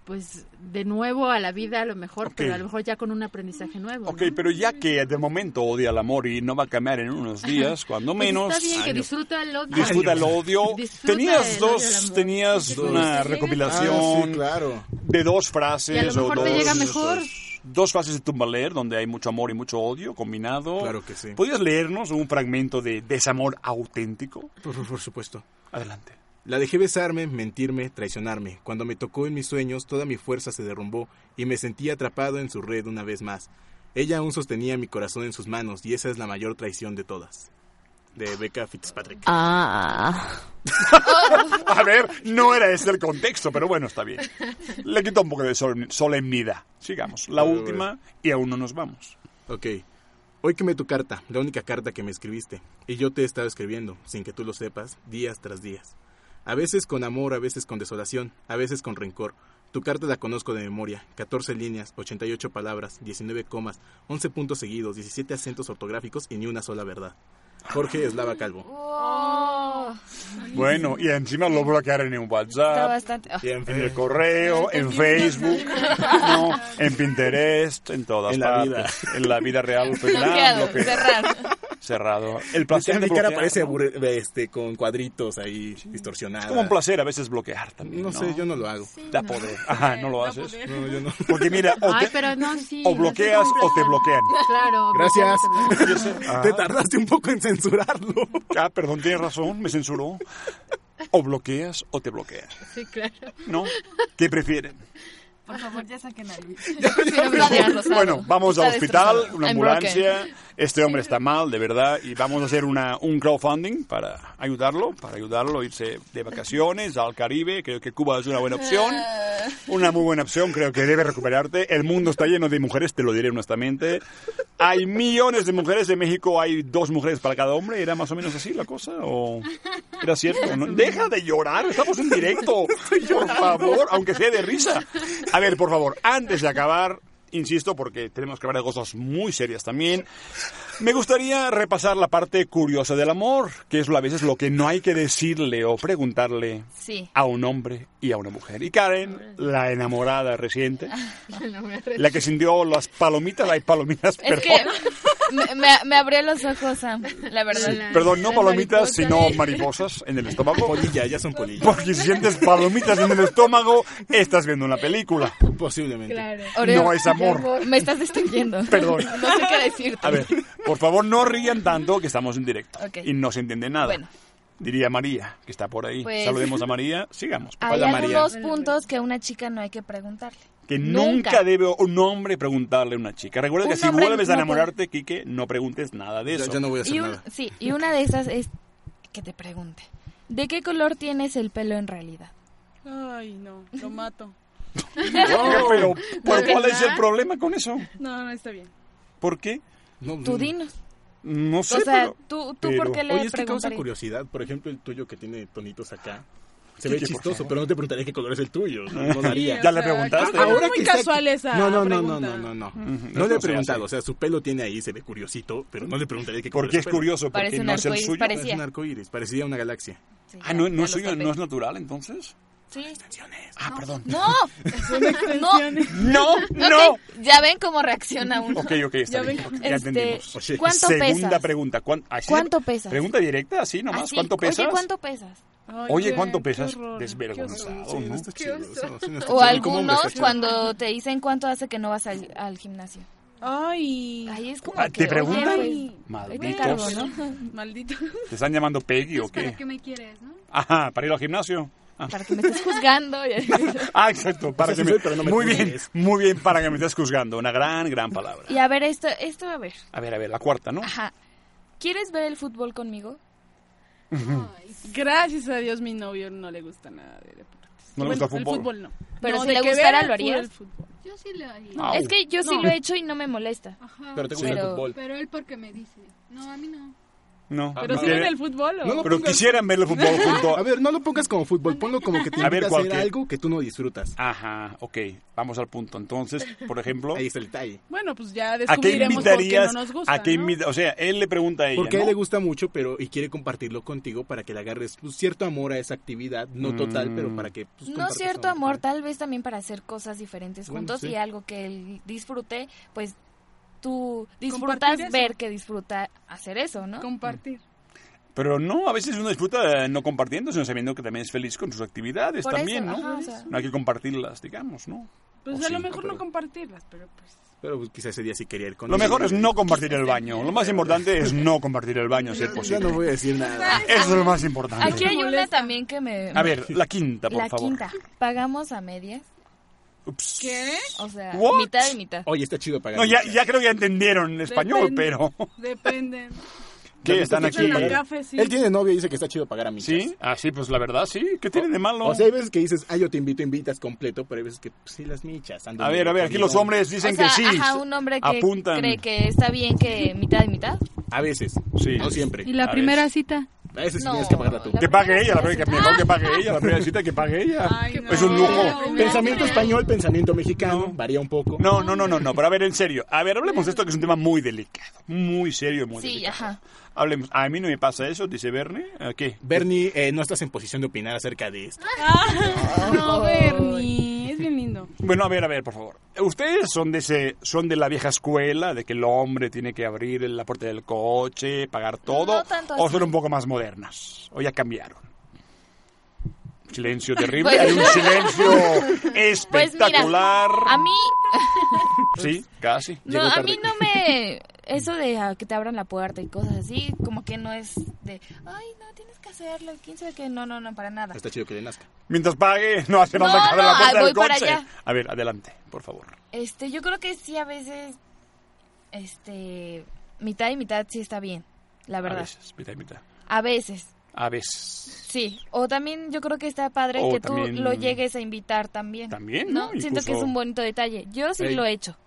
pues de nuevo a la vida a lo mejor, pero a lo mejor ya con un aprendizaje nuevo. Ok, pero ya que de momento odia el amor y no va a cambiar en unos días, cuando Pues menos... está bien que Años. disfruta el odio. Disfruta el odio. Disfruta tenías el dos, tenías Dos. una Ah, recopilación sí, claro. de dos frases Y a lo o mejor te dos, llega mejor. dos frases de Tumbaler donde hay mucho amor y mucho odio combinado. Claro que sí. ¿Podrías leernos un fragmento de desamor auténtico? Por, por supuesto. Adelante. La dejé besarme, mentirme, traicionarme. Cuando me tocó en mis sueños, toda mi fuerza se derrumbó y me sentí atrapado en su red una vez más. Ella aún sostenía mi corazón en sus manos y esa es la mayor traición de todas. De Becca Fitzpatrick. Ah. A ver, no era ese el contexto, pero bueno, está bien. Le quito un poco de sol- solemnidad. Sigamos. La Bueno, última y aún no nos vamos. Ok. Hoy quemé tu carta, la única carta que me escribiste, y yo te he estado escribiendo, sin que tú lo sepas, días tras días. A veces con amor, a veces con desolación, a veces con rencor. Tu carta la conozco de memoria, 14 líneas, 88 palabras, 19 comas, 11 puntos seguidos, 17 acentos ortográficos y ni una sola verdad. Jorge Eslava Calvo. Bueno, y encima lo bloquearon en WhatsApp. Bastante- y en, en el correo, en Facebook, no, en Pinterest, en todas En la partes. En la vida real. pues, nada, Bloqueado. Cerrado. El placer de mi cara bloquear, parece ¿no? este, con cuadritos ahí distorsionados. Es como un placer a veces bloquear también. No sé, yo no lo hago. Da poder. Ajá, ¿no lo haces? No, yo no. Porque mira, o, Ay, te- pero no, sí. o no bloqueas o te bloquean. Claro. Gracias. bloqueas, te tardaste un poco en censurarlo. Ah, perdón, tienes razón, me censuró. O bloqueas o te bloqueas. Sí, claro. ¿No? ¿Qué prefieren? Por favor, ya saquen a Luis. Bueno, vamos al hospital, una I'm ambulancia. Este hombre está mal, de verdad, y vamos a hacer una, un crowdfunding para ayudarlo, para ayudarlo a irse de vacaciones al Caribe. Creo que Cuba es una buena opción, una muy buena opción. Creo que debe recuperarte. El mundo está lleno de mujeres, te lo diré honestamente. Hay millones de mujeres en México, hay dos mujeres para cada hombre. ¿Era más o menos así la cosa? ¿O era cierto? ¿No? Deja de llorar, estamos en directo. Por favor, aunque sea de risa. A ver, por favor, antes de acabar, insisto, porque tenemos que hablar de cosas muy serias también. Me gustaría repasar la parte curiosa del amor, que es a veces lo que no hay que decirle o preguntarle Sí. a un hombre y a una mujer. Y Karen, la enamorada reciente, la que sintió las palomitas, hay palomitas, Es que. Me, me, me abrió los ojos, Sam, la verdad. Perdón, no palomitas, sino mariposas en el estómago. Polilla, ya son polillas. Porque si sientes palomitas en el estómago, estás viendo una película. Posiblemente. Oreo, No es amor. Me estás destruyendo. Perdón. No sé qué decirte. A ver, por favor, no rían tanto que estamos en directo Ok. y no se entiende nada. Bueno. Diría María, que está por ahí. Pues- Saludemos a María. Sigamos. Hay Hola, María. algunos puntos que a una chica no hay que preguntarle. Que nunca. debe un hombre preguntarle a una chica. Recuerda que si vuelves a no enamorarte, Quique, no preguntes nada de eso. ya no voy a hacer Y un- sí, y una de esas es que te pregunte, ¿de qué color tienes el pelo en realidad? Ay, no, lo mato. Pero, pero, ¿Por qué? ¿cuál es el problema con eso? No, no está bien. ¿Por qué? No, Tú dinos. No sé, o sea, pero- tú, tú Pero- por qué le Oye, es que causa curiosidad. Por ejemplo, el tuyo que tiene tonitos acá. Se ve chistoso, pero no te preguntaría qué color es el tuyo. No, daría. Ya le preguntaste. Ahora es muy casual esa No, no, no, no, no, no, no. Ujú, No no le he preguntado. O sea, su pelo tiene ahí, se ve curiosito, pero no le preguntaría qué color ¿Por qué su es curioso? Porque no es el arcoíris, suyo. parecía. Es un arco iris, parecía una galaxia. Sí, Ah, no, ya- no ya es suyo, no es natural, entonces. Sí. Ah, perdón. No. Son extensiones. No, Ok, no. Ya ven cómo reacciona uno. Ok, ok, está Ya bien. ven. ya Este, entendimos. Oye, ¿cuánto Segunda pesas? pregunta. ¿cuán- así- ¿Cuánto pesas? Pregunta directa, así nomás. Así, ¿Cuánto pesas? Oye, ¿cuánto pesas? Oye, qué- ¿cuánto qué pesas? Desvergonzado, Sí, no ¿no? chido. sí, no O algunos cuando te dicen cuánto hace que no vas al, al gimnasio. Ay. Ahí es como Ah, que, ¿Te preguntan? oye, pues, Malditos. encargo, ¿no? Maldito. ¿Te están llamando Peggy o ¿Para qué? qué me quieres, no? Ajá, para ir al gimnasio. Ah. Para que me estés juzgando. Ah, exacto. Para O sea, que sí me... soy, pero no me muy bien, muy bien para que me estés juzgando. Una gran, gran palabra. Y a ver, esto, esto, a ver. A ver, a ver, la cuarta, ¿no? Ajá. ¿Quieres ver el fútbol conmigo? Gracias a Dios mi novio no le gusta nada de deportes. ¿No le Bueno, gusta el fútbol? El fútbol no. Pero No, si le gustara, ¿lo el harías? el. Yo sí lo haría. Au. Es que yo sí No. lo he hecho y no me molesta. Ajá. Pero te gusta el Pero- fútbol. Pero él porque me dice. No, a mí no. No. ¿Pero no si quiere- ven el fútbol o...? No, Pero pongas- quisieran ver el fútbol junto A ver, no lo pongas como fútbol, ponlo como que te A ver, invita a, ¿cuál hacer algo que tú no disfrutas. Ajá, ok. Vamos al punto. Entonces, por ejemplo, Ahí está el detalle. Bueno, pues ya ¿a qué descubriremos por qué invitarías? no nos gusta, ¿A qué ¿no? invita- O sea, él le pregunta a ella, Porque a él ¿no? le gusta mucho, pero y quiere compartirlo contigo para que le agarres pues, cierto amor a esa actividad, no total, Mm. pero para que pues, No cierto amor. amor, tal vez también para hacer cosas diferentes Bueno, juntos sí. y algo que él disfrute, pues tú disfrutas ver que disfruta hacer eso, ¿no? Compartir. Pero no, a veces uno disfruta eh, no compartiendo, sino sabiendo que también es feliz con sus actividades Por también, eso, ¿no? ajá, o sea. No hay que compartirlas, digamos, ¿no? Pues O a lo sí, mejor pero- no compartirlas, pero pues... Pero pues, quizás ese día sí quería ir con Lo mejor es no compartir el baño. Lo más importante es no compartir el baño, si es Ya posible. no voy a decir nada. Eso es lo más importante. Aquí hay una también que me... A ver, la quinta, por la favor. quinta. ¿Pagamos a medias? Ups. ¿Qué? O sea, What? mitad y mitad. Oye, está chido pagar. No, ya, ya creo que ya entendieron en español, Depende. pero... Depende. ¿Qué? Están Está aquí. chido En la pagar. café, sí. Él tiene novia y dice que está chido pagar a mí. ¿Sí? Ah, sí, pues la verdad, sí. ¿Qué tiene de malo? O sea, hay veces que dices, ah, yo te invito, invitas completo, pero hay veces que pues, sí las michas. ando A ver, a ver, aquí conmigo. los hombres dicen o sea, que sí. ajá, un hombre que apuntan. cree que está bien que mitad y mitad. A veces, Sí. no siempre. ¿Y la A primera cita? A veces sí No, tienes que pagarla tú. Que pague ella, la cita primera, que mejor que pague ella, la primera cita que pague ella. Ay, no. Es un lujo. Pensamiento español, pensamiento mexicano, No. varía un poco. No, no, no, no, no, pero a ver, en serio. A ver, hablemos de esto que es un tema muy delicado. Muy serio y muy Sí, delicado. ajá. Hablemos. A mí no me pasa eso, dice Bernie. ¿A ¿Qué? Bernie, eh, no estás en posición de opinar acerca de esto. No, Bernie, Bueno, a ver, a ver, por favor. ¿Ustedes son de ese, son de la vieja escuela, de que el hombre tiene que abrir la puerta del coche, pagar todo? No tanto ¿O son un poco más modernas? ¿O ya cambiaron? Silencio terrible. Pues- Hay un silencio Pues mira, espectacular. a mí, Sí, casi. no, a mí no me, eso de que te abran la puerta y cosas así, como que no es de, ay, no, tienes que hacerlo, quién sabe qué, no, no, no, para nada. Está chido que le nazca. Mientras pague, no hace falta No, que abra no, la puerta voy del coche. allá. A ver, adelante, por favor. Este, yo creo que sí a veces, este, mitad y mitad sí está bien, la A verdad. veces, mitad y mitad. A veces, A veces. sí. O también yo creo que está padre O que también- tú lo llegues a invitar también. También, ¿no? ¿no? Siento que Incluso- es un bonito detalle. Yo sí Ey. lo he hecho.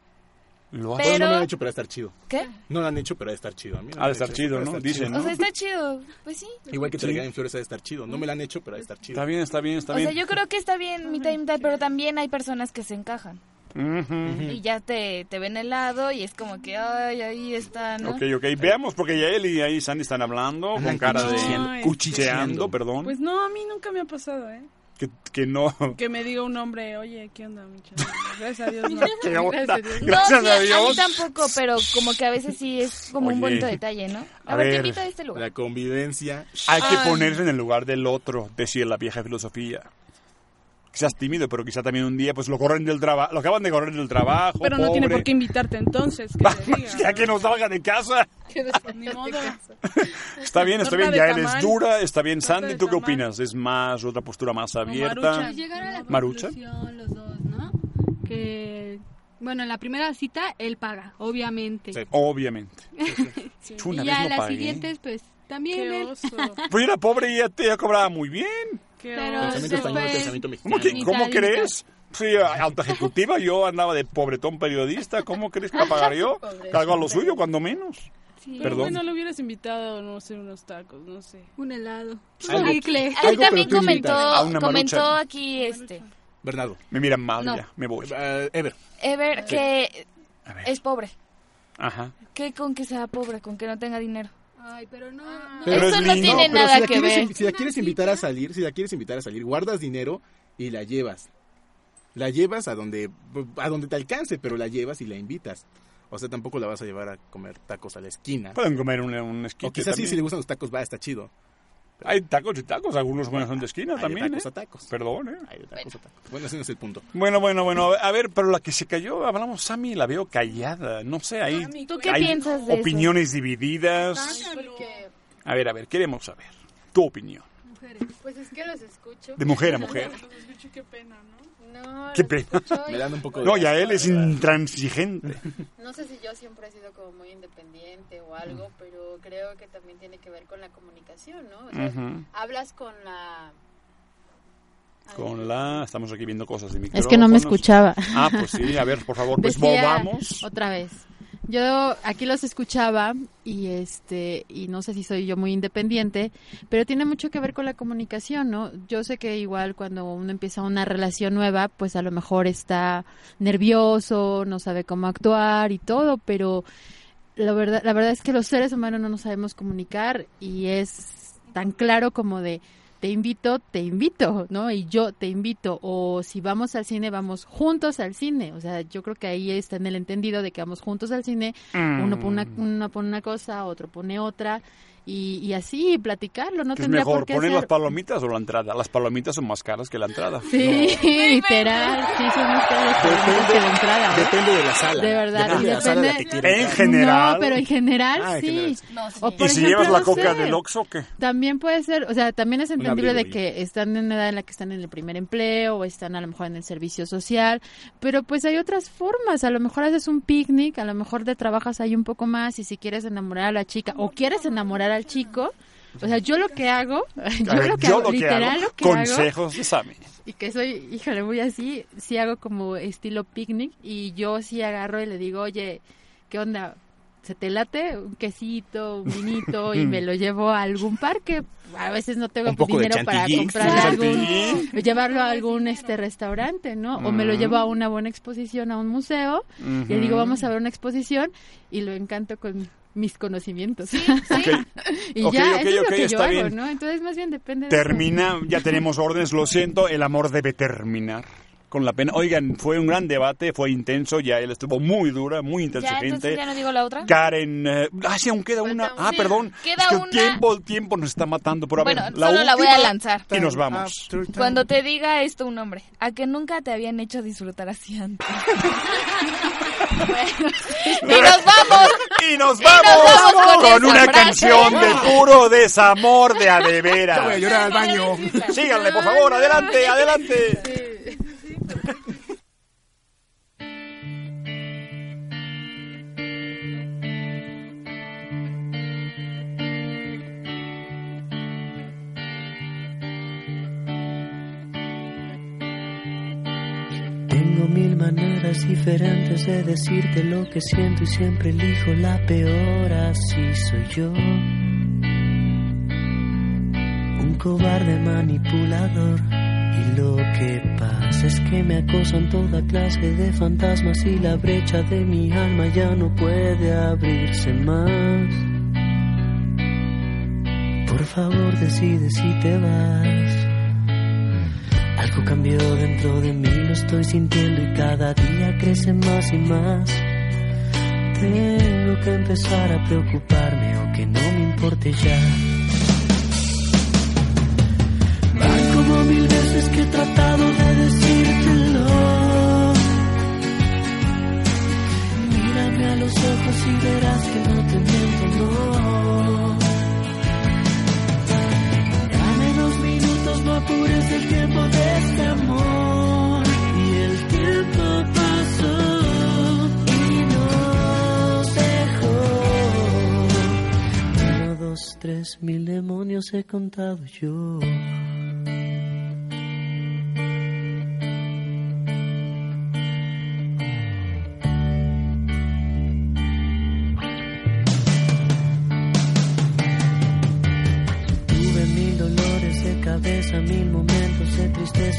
Lo Pero- Todos no lo han hecho, pero va a estar chido. ¿Qué? No lo han hecho, pero va a estar chido. A mí no Ha de estar hecho, chido, ¿no? estar Dicen, chido. ¿no? O sea, está chido. Pues sí. Igual que te Sí. regalen flores, ha de estar chido. No me lo han hecho, pero va a estar chido. Está bien, está bien, está O bien. sea, yo creo que está bien mitad y mitad, pero también hay personas que se encajan. Y ya te, te ven el lado y es como que, ay, ahí está, ¿no? Ok, ok. Veamos, porque ya él y ahí Sandy están hablando con cara de... cuchicheando. Perdón. Pues no, a mí nunca me ha pasado, ¿eh? que, que no... Que me diga un hombre, oye, ¿qué onda, mi chavo? Gracias a Dios, no. ¿Qué onda? Gracias a Dios. Gracias no, a sí, Dios. mí tampoco, pero como que a veces sí es como un bonito detalle, ¿no? A, A ver, te ver, invito a este lugar. La convivencia. Hay que Ay. ponerse en el lugar del otro, decía la vieja filosofía. Quizás tímido, pero quizá también un día pues lo corren del trabajo, lo acaban de correr del trabajo. Pero no tiene pobre. por qué invitarte entonces, que te diga. ya que no salga de casa. Ni modo. Está bien, está bien, ya él es tamal. dura, está bien. Torta Sandy, ¿tú qué tamal. opinas? ¿Es más otra postura más abierta? maruchan. Llegar a la Marucha. conclusión los dos, ¿no? Que, bueno, en la primera cita él paga, obviamente. Sí. Obviamente. Sí. Chu, una y ya no las pagué. siguientes, pues, también Qué él. oso. Pues yo era pobre y ya te cobraba muy bien. Pero. Pensamiento español, pensamiento ¿Cómo, mexicano. que- ¿cómo y mitad. crees? Sí, alta ejecutiva, yo andaba de pobretón periodista. ¿Cómo crees que pagar yo? Cargo a lo suyo, cuando menos. Sí, Pero Perdón. bueno, le hubieras invitado, no sé, unos tacos, no sé. un helado. Un chicle. Él Algo, también comentó, comentó aquí, este, Bernardo. Me miran mal No. ya, me voy. Eh, Ever. Ever, que es pobre. Ajá. ¿Qué con que sea pobre, con que no tenga dinero? Ay, pero no. Pero Eso es no tiene nada si la que quieres, ver. Si la quieres invitar a salir, si la quieres invitar a salir, guardas dinero y la llevas. La llevas a donde, a donde te alcance, pero la llevas y la invitas. O sea, tampoco la vas a llevar a comer tacos a la esquina. Pueden comer un, un esquite O quizás sí, también. si le gustan los tacos, va, está chido. Hay tacos y tacos, algunos buenos son de esquina Hay también. tacos ¿eh? a tacos. Perdón, ¿eh? Hay de tacos a tacos. Bueno, ese no es el punto. Bueno, bueno, bueno. A ver, pero la que se cayó, hablamos, Sammy, la veo callada. No sé, hay, ¿Tú qué hay piensas de eso? opiniones divididas. A ver, a ver, queremos saber tu opinión. Pues es que los escucho. De mujer a mujer. qué pena, ¿no? No, Qué pena. y- Me dan un poco de No, ya él es intransigente. No sé si yo siempre he sido como muy independiente o algo, pero creo que también tiene que ver con la comunicación, ¿no? O sea, Ujú. hablas con la... Con la... Estamos aquí viendo cosas de Es que no me micrófonos. escuchaba. Ah, pues sí, a ver, por favor, pues Decía- volvamos. Otra vez. Yo aquí los escuchaba y este y no sé si soy yo muy independiente, pero tiene mucho que ver con la comunicación, ¿no? Yo sé que igual cuando uno empieza una relación nueva, pues a lo mejor está nervioso, no sabe cómo actuar y todo, pero la verdad la verdad es que los seres humanos no nos sabemos comunicar y es tan claro como de te invito, te invito, ¿no? Y yo te invito. O si vamos al cine, vamos juntos al cine. O sea, yo creo que ahí está en el entendido de que vamos juntos al cine. Mm. Uno, pone una, uno pone una cosa, otro pone otra. Y, y así platicarlo. No ¿Qué es mejor, por qué poner las palomitas o la entrada? Las palomitas son más caras que la entrada. Sí, literal. Sí, son más caras palomitas que la entrada. ¿eh? Depende de la sala. De verdad, Depende y de la sala a la depende- que En general. No, pero en general Ah, en sí. general. No, sí. O, por ¿Y si llevas la no coca sé, del Oxxo, qué? También puede ser, o sea, también es entendible de que están en una edad en la que están en el primer empleo o están a lo mejor en el servicio social, pero pues hay otras formas, a lo mejor haces un picnic, a lo mejor te trabajas ahí un poco más y si quieres enamorar a la chica o quieres enamorar al chico, o sea, yo lo que hago, yo ver, lo que yo hago, lo que literal hago, lo que hago, consejos de Sammy. y que soy, híjole, muy así, sí hago como estilo picnic y yo sí agarro y le digo, oye, ¿qué onda? ¿Se te late un quesito, un vinito y me lo llevo a algún parque? A veces no tengo dinero para comprar algún, llevarlo a algún este restaurante, ¿no? O me lo Mm. llevo a una buena exposición, a un museo, y le digo, vamos a ver una exposición y lo encanto con mis conocimientos. Ok. y Ok, ya, ok, eso es ok, lo que yo está hago, bien. ¿no? Entonces más bien depende de. Termina, ya tenemos órdenes, lo siento, el amor debe terminar. Con la pena. Oigan, fue un gran debate, fue intenso, ya él estuvo muy dura, muy Ya, intransigente. entonces ya no digo la otra. Karen, eh, ah, sí, aún queda una. Ah, Sí, perdón. queda es que una. el tiempo, el tiempo nos está matando. Pero a Bueno, ver, solo la voy a lanzar. Y nos vamos. Cuando te diga esto un hombre, a que nunca te habían hecho disfrutar así antes. y nos vamos. Y nos Y vamos, nos vamos con una frase. canción de puro desamor de a de veras. Voy a llorar al baño. Síganle, por favor, adelante, adelante. Tengo mil maneras diferentes de decirte lo que siento y siempre elijo la peor, así soy yo. Un cobarde manipulador. Y lo que pasa es que me acosan toda clase de fantasmas y la brecha de mi alma ya no puede abrirse más. Por favor decide si te vas. Algo cambió dentro de mí, lo estoy sintiendo y cada día crece más y más. Tengo que empezar a preocuparme o que no me importe ya. Van como mil veces que he tratado de decírtelo. Mírame a los ojos y verás que no te miento, no. Tres mil demonios he contado yo.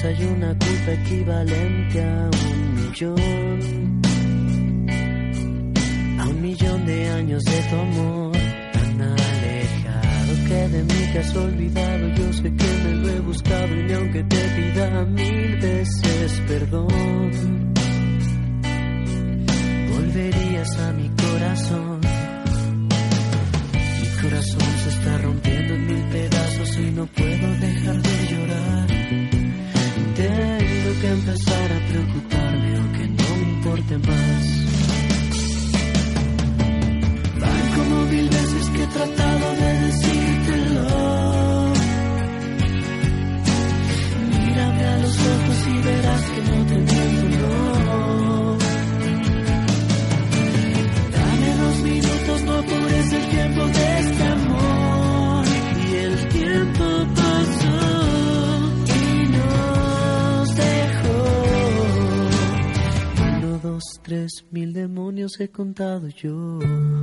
Tristeza y una culpa equivalente a un millón. A un millón de años de tu amor, tan alejado que de mí te has olvidado. Yo sé que me lo he buscado y aunque te pida mil veces perdón, volverías a mi corazón. Mi corazón se está rompiendo en mil pedazos y no puedo dejar de llorar. Tengo que empezar a preocuparme he contado yo.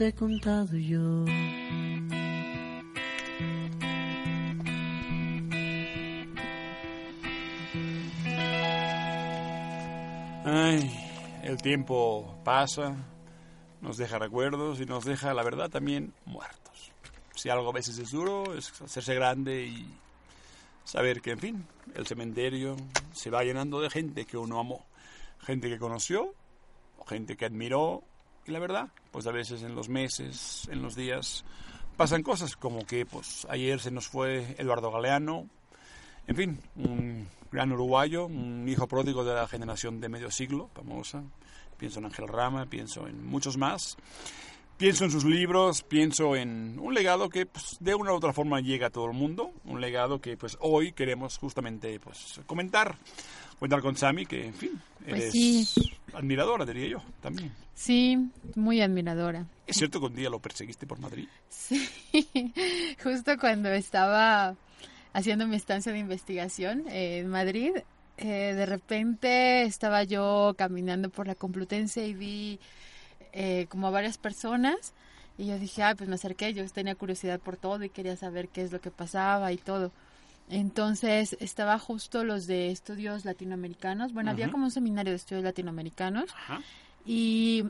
He contado yo. Ay, el tiempo pasa, nos deja recuerdos y nos deja, la verdad, también muertos. Si algo a veces es duro, es hacerse grande y saber que, en fin, el cementerio se va llenando de gente que uno amó, gente que conoció, gente que admiró, y la verdad, pues a veces en los meses, en los días, pasan cosas como que, pues ayer se nos fue Eduardo Galeano, en fin, un gran uruguayo, un hijo pródigo de la generación de medio siglo, famosa. Pienso en Ángel Rama, pienso en muchos más. Pienso en sus libros, pienso en un legado que pues, de una u otra forma llega a todo el mundo, un legado que pues hoy queremos justamente pues comentar, contar con Sami, que en fin, Pues eres sí. admiradora, diría yo, también. Sí, muy admiradora. ¿Es cierto que un día lo perseguiste por Madrid? Sí, justo cuando estaba haciendo mi estancia de investigación en Madrid, eh, de repente estaba yo caminando por la Complutense y vi eh, como a varias personas y yo dije, ah, pues me acerqué, yo tenía curiosidad por todo y quería saber qué es lo que pasaba y todo. Entonces estaba justo los de estudios latinoamericanos, bueno, había como un seminario de estudios latinoamericanos. Y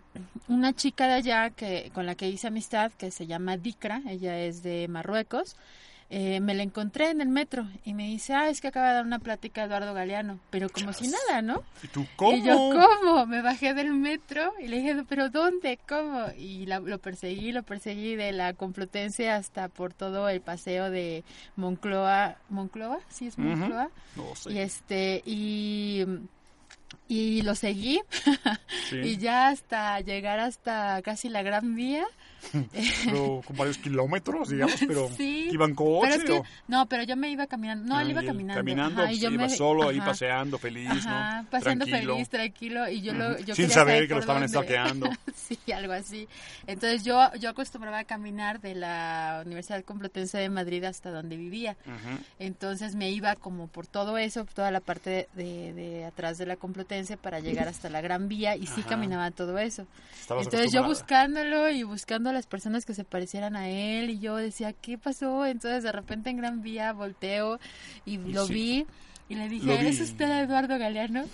una chica de allá que con la que hice amistad que se llama Dikra, ella es de Marruecos, eh, me la encontré en el metro y me dice, ah, es que acaba de dar una plática Eduardo Galeano, pero como si nada, ¿no? ¿Y tú cómo? Y yo, ¿cómo? Me bajé del metro y le dije, ¿pero dónde? ¿Cómo? Y la- lo perseguí, lo perseguí de la Complutense hasta por todo el paseo de Moncloa. ¿Moncloa? Sí, es. Moncloa. No sé. Y este, y, y lo seguí. Sí. y ya hasta llegar hasta casi la Gran Vía. Pero con varios kilómetros, digamos, pero Sí, iban coche pero es que- o- no, pero yo me iba caminando. No, Ah, él iba caminando. Caminando, Ajá, y pues, yo iba me- solo ahí ajá. paseando, feliz, Ajá, ¿no? paseando Tranquilo. feliz, tranquilo. Y yo, lo, yo Sin saber que lo estaban dónde. stalkeando. sí, algo así. Entonces yo, yo acostumbraba a caminar de la Universidad Complutense de Madrid hasta donde vivía. Entonces me iba como por todo eso, toda la parte de, de atrás de la Complutense para llegar hasta la Gran Vía y sí Ajá. caminaba todo eso. Estabas Entonces yo buscándolo y buscando a las personas que se parecieran a él y yo decía, ¿qué pasó? Entonces de repente en Gran Vía volteo y lo sí. vi y le dije, ¿eres usted Eduardo Galeano?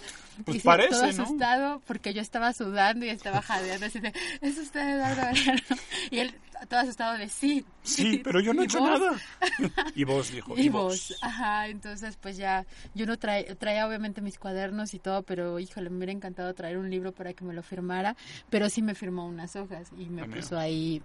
Pues y parece, todo ¿no? asustado porque yo estaba sudando y estaba jadeando así de, ¿es usted Eduardo Galeano? Y él todo asustado de sí. Sí, pero yo no he ¿Y hecho vos? nada. y vos dijo, Y vos, ajá, entonces pues ya, yo no trae, traía obviamente mis cuadernos y todo, pero híjole, me hubiera encantado traer un libro para que me lo firmara, pero sí me firmó unas hojas y me Ah, puso ahí,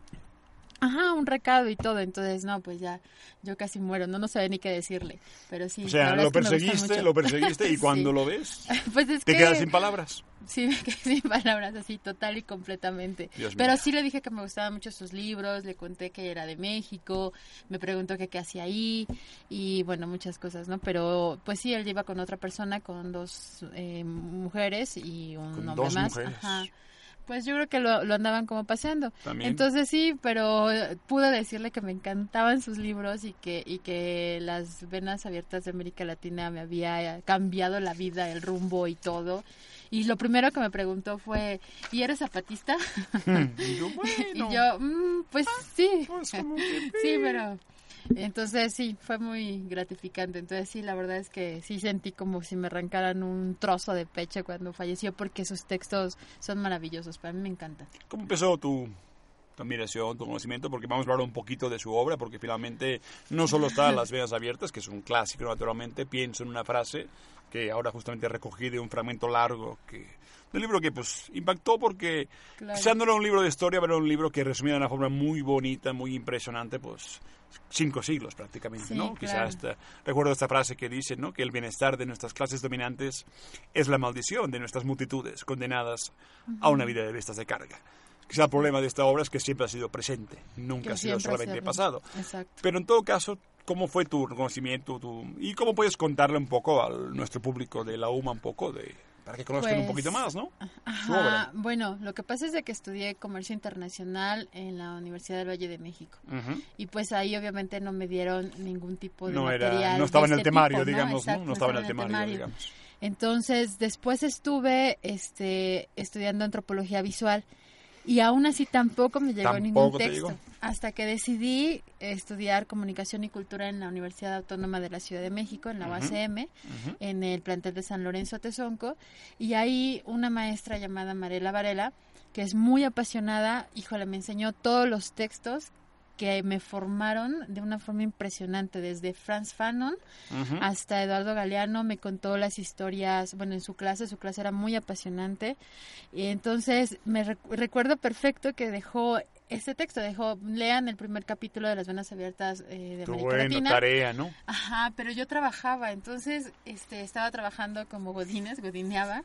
ajá, un recado y todo, entonces no, pues ya, yo casi muero, no, no sabía ni qué decirle, pero sí. O sea, lo es que perseguiste, lo perseguiste y cuando Sí. lo ves, Pues es te que- quedas sin palabras. Sí, me quedé sin palabras, así, total y completamente. Dios Pero mío. sí le dije que me gustaban mucho sus libros, le conté que era de México, me preguntó que qué hacía ahí y bueno, muchas cosas, ¿no? Pero pues sí, él iba con otra persona, con dos eh, mujeres y un Con hombre dos más. mujeres. Ajá. Pues yo creo que lo, lo andaban como paseando. También. Entonces sí, pero eh, pude decirle que me encantaban sus libros y que, y que las venas abiertas de América Latina me había cambiado la vida, el rumbo y todo. Y lo primero que me preguntó fue, ¿y eres zapatista? Y yo, y yo, "Mm, pues sí. sí, pero... Entonces sí, fue muy gratificante. Entonces sí, la verdad es que sí sentí como si me arrancaran un trozo de pecho cuando falleció porque sus textos son maravillosos. Para mí me encantan. ¿Cómo empezó tu, admiración, tu conocimiento? Porque vamos a hablar un poquito de su obra, porque finalmente no solo está Las Venas Abiertas, que es un clásico naturalmente, pienso en una frase que ahora justamente recogí de un fragmento largo que un libro que pues impactó porque Claro. quizás no era un libro de historia, pero era un libro que resumía de una forma muy bonita, muy impresionante, pues cinco siglos prácticamente, Sí, ¿no? claro. Quizás esta- recuerdo esta frase que dice, ¿no? Que el bienestar de nuestras clases dominantes es la maldición de nuestras multitudes condenadas a una vida de bestas de carga. Quizá el problema de esta obra es que siempre ha sido presente, nunca Que ha sido solamente pasado. Exacto. Pero en todo caso, ¿cómo fue tu reconocimiento? Tu, ¿Y cómo puedes contarle un poco a nuestro público de la UMA un poco de para que conozcan un Pues, poquito más, ¿no? Ajá, bueno, lo que pasa es de que estudié comercio internacional en la Universidad del Valle de México. Ujú. Y pues ahí obviamente no me dieron ningún tipo de No era- material. no estaba de en el este temario, tipo, digamos, ¿no? Exacto, No estaba en el temario, digamos. Entonces, después estuve este, estudiando antropología visual y aún así tampoco me llegó ningún Tampoco texto. Hasta que decidí estudiar comunicación y cultura en la Universidad Autónoma de la Ciudad de México, en la UACM, en el plantel de San Lorenzo Atezonco. Y ahí una maestra llamada Marela Varela, que es muy apasionada, híjole, me enseñó todos los textos que me formaron de una forma impresionante, desde Franz Fanon hasta Eduardo Galeano me contó las historias, bueno, en su clase, su clase era muy apasionante, y entonces me recu- recuerdo perfecto que dejó este texto, dejó, lean el primer capítulo de Las Venas Abiertas eh, de América buena Latina. tarea, ¿no? Ajá, pero yo trabajaba, entonces este estaba trabajando como godines, godineaba,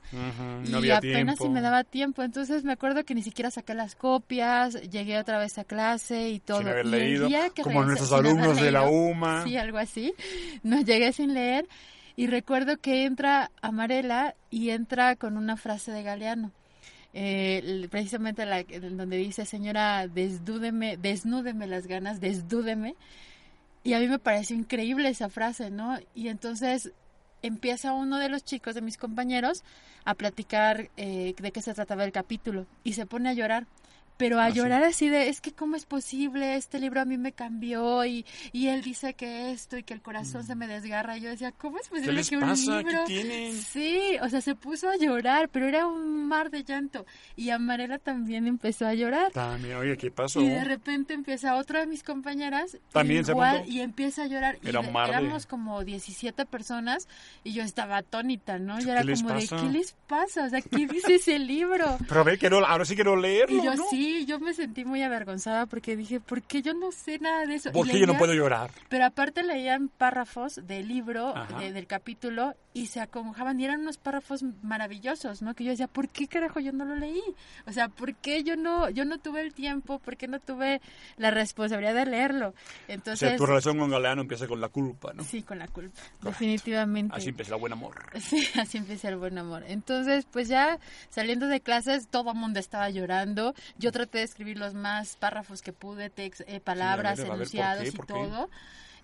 y no había apenas tiempo. si me daba tiempo, entonces me acuerdo que ni siquiera saqué las copias, llegué otra vez a clase y todo. Sin haber y leído, que como regresé- nuestros alumnos de la UMA. Sí, algo así. No llegué sin leer y recuerdo que entra Amarela y entra con una frase de Galeano. Eh, precisamente la, donde dice, señora, desdúdeme, desnúdeme las ganas, desdúdeme. Y a mí me pareció increíble esa frase, ¿no? Y entonces empieza uno de los chicos de mis compañeros a platicar eh, de qué se trataba el capítulo y se pone a llorar. Pero a Ah, sí. llorar así de, es que cómo es posible, este libro a mí me cambió y, y él dice que esto y que el corazón se me desgarra. Y yo decía, ¿cómo es posible Mm. les que un pasa? ¿Qué libro... tienen? Sí, o sea, se puso a llorar, pero era un mar de llanto. Y Amarela también empezó a llorar. También, oye, ¿qué pasó? Y de repente empieza otra de mis compañeras También igual, y empieza a llorar. Era y un mar de- éramos como 17 personas y yo estaba atónita, ¿no? Y ¿Qué era como pasa? de, ¿qué les pasa? O sea, ¿qué dice ese libro? Pero ve, quiero, ahora sí quiero leerlo, Y yo ¿no? sí, yo me sentí muy avergonzada porque dije, ¿por qué yo no sé nada de eso? ¿Por qué yo no puedo llorar? Pero aparte leían párrafos del libro, de- del capítulo, y se acongojaban y eran unos párrafos maravillosos, ¿no? Que yo decía, ¿por qué carajo yo no lo leí? O sea, ¿por qué yo no, yo no tuve el tiempo? ¿Por qué no tuve la responsabilidad de leerlo? O Entonces, sea, tu relación con Galeano empieza con la culpa, ¿no? sí, con la culpa, definitivamente. Así empieza el buen amor. Sí, así empieza el buen amor. Entonces, pues ya saliendo de clases, todo el mundo estaba llorando. Yo traté de escribir los más párrafos que pude, tex- eh, palabras, a ver, a ver, ¿por enunciados qué? y todo.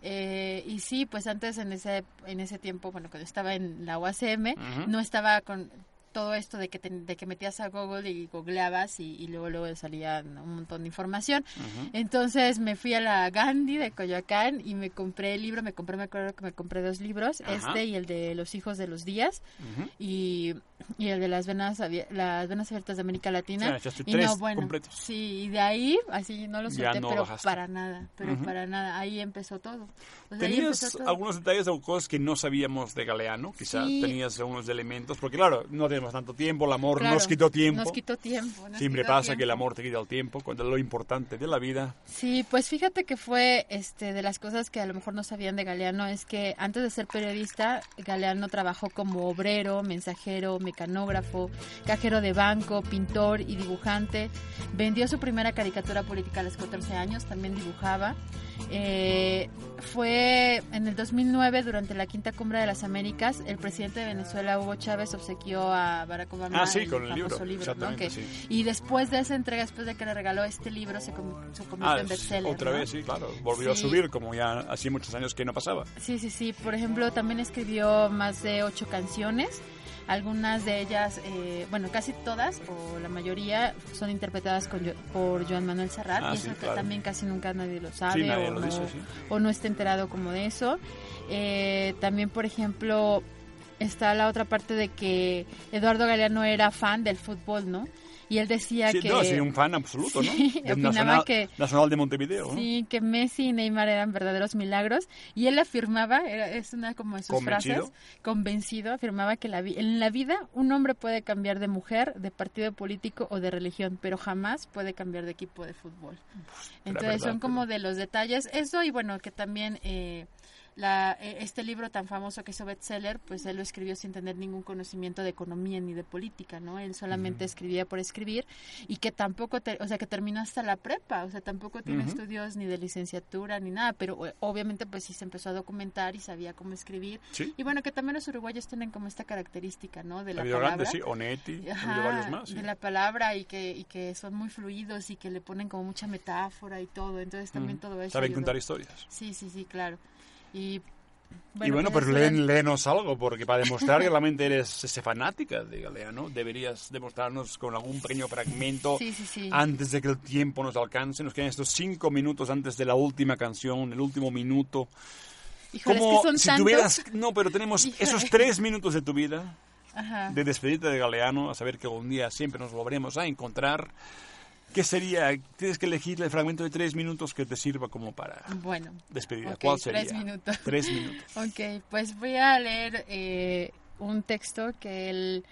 Eh, y sí, pues antes en ese, en ese tiempo, bueno, cuando estaba en la UACM, no estaba con todo esto de que, te- de que metías a Google y googleabas y, y luego luego salía un montón de información. Entonces me fui a la Gandhi de Coyoacán y me compré el libro, me compré, me acuerdo que me compré dos libros, este y el de Los hijos de los días. Ujú. Y y el de las venas, las venas abiertas de América Latina. Sí, y tres no, bueno, completos. sí, y de ahí, así no lo solté, no pero bajaste. para nada, pero Ujú. para nada, ahí empezó todo. O sea, ¿Tenías empezó todo. algunos detalles o cosas que no sabíamos de Galeano? Quizá Sí. tenías algunos elementos, porque claro, no tenemos tanto tiempo, el amor Claro, nos quitó tiempo. Nos quitó tiempo. nos Siempre quitó pasa que el tiempo. amor te quita el tiempo, cuando es lo importante de la vida. Sí, pues fíjate que fue este de las cosas que a lo mejor no sabían de Galeano es que antes de ser periodista, Galeano trabajó como obrero, mensajero, mecanógrafo, cajero de banco, pintor y dibujante. Vendió su primera caricatura política a los 14 años, también dibujaba. Eh, fue en el 2009, durante la quinta cumbre de las Américas, el presidente de Venezuela, Hugo Chávez, obsequió a Barack Obama Ah, sí, con el libro, ¿no? exactamente, Que- sí. Y después de esa entrega, después de que le regaló este libro, se, convirtió Ah, en bestseller. otra ¿no? vez, sí, claro. Volvió a Sí. subir, como ya hacía muchos años que no pasaba. Sí, sí, sí. Por ejemplo, también escribió más de ocho canciones. Algunas de ellas, eh, bueno, casi todas, o la mayoría, son interpretadas con por Joan Manuel Serrat. Ah, y sí, eso claro. también casi nunca nadie lo sabe. nadie o, lo no, dice, sí. o no está enterado como de eso. Eh, también, por ejemplo, está la otra parte de que Eduardo Galeano era fan del fútbol, ¿no? Y él decía Sí, que... no, sí, un fan absoluto, ¿no? Sí, opinaba Nacional, que- Nacional de Montevideo, ¿no? Sí, que Messi y Neymar eran verdaderos milagros. Y él afirmaba, era- es una como de sus ¿Convencido? frases, convencido, afirmaba que la en la vida un hombre puede cambiar de mujer, de partido político o de religión, pero jamás puede cambiar de equipo de fútbol. Entonces verdad, son como de los detalles. Eso y bueno, que también... eh, la, eh, este libro tan famoso que hizo bestseller, pues él lo escribió sin tener ningún conocimiento de economía ni de política, ¿no? Él solamente escribía por escribir y que tampoco, te- o sea, que terminó hasta la prepa, o sea, tampoco tiene estudios ni de licenciatura ni nada, pero obviamente pues sí se empezó a documentar y sabía cómo escribir. Sí. Y bueno, que también los uruguayos tienen como esta característica, ¿no? De la palabra. grandes, sí, Onetti, ha Ajá, habido varios más. sí. de la palabra y que, y que son muy fluidos y que le ponen como mucha metáfora y todo, entonces también todo eso Saben contar historias. Sí, sí, sí, claro. Y y bueno, pues pero eso leen- léenos algo, porque para demostrar que realmente eres ese fanática de Galeano, deberías demostrarnos con algún pequeño fragmento Sí, sí, sí. antes de que el tiempo nos alcance. Nos quedan estos cinco minutos antes de la última canción, el último minuto. Híjole, es Como que son si tantos. tuvieras... No, pero tenemos Híjole. esos tres minutos de tu vida Ajá. de despedirte de Galeano, a saber que algún día siempre nos volveremos a encontrar. ¿Qué sería? Tienes que elegir el fragmento de tres minutos que te sirva como para Bueno. despedida. ¿Cuál sería? Tres minutos. Tres minutos. ok, pues voy a leer eh, un texto que él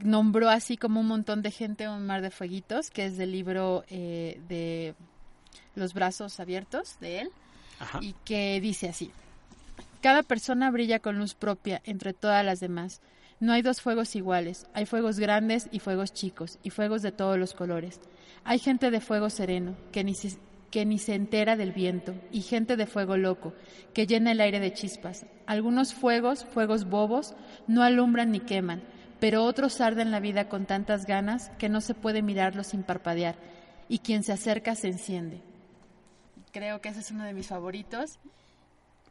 nombró así como un montón de gente, un mar de fueguitos, que es del libro eh, de Los brazos abiertos de él, Ajá. y que dice así. Cada persona brilla con luz propia entre todas las demás. No hay dos fuegos iguales, hay fuegos grandes y fuegos chicos, y fuegos de todos los colores. Hay gente de fuego sereno, que ni se, entera del viento, y gente de fuego loco, que llena el aire de chispas. Algunos fuegos, fuegos bobos, no alumbran ni queman, pero otros arden la vida con tantas ganas que no se puede mirarlos sin parpadear, y quien se acerca se enciende. Creo que ese es uno de mis favoritos.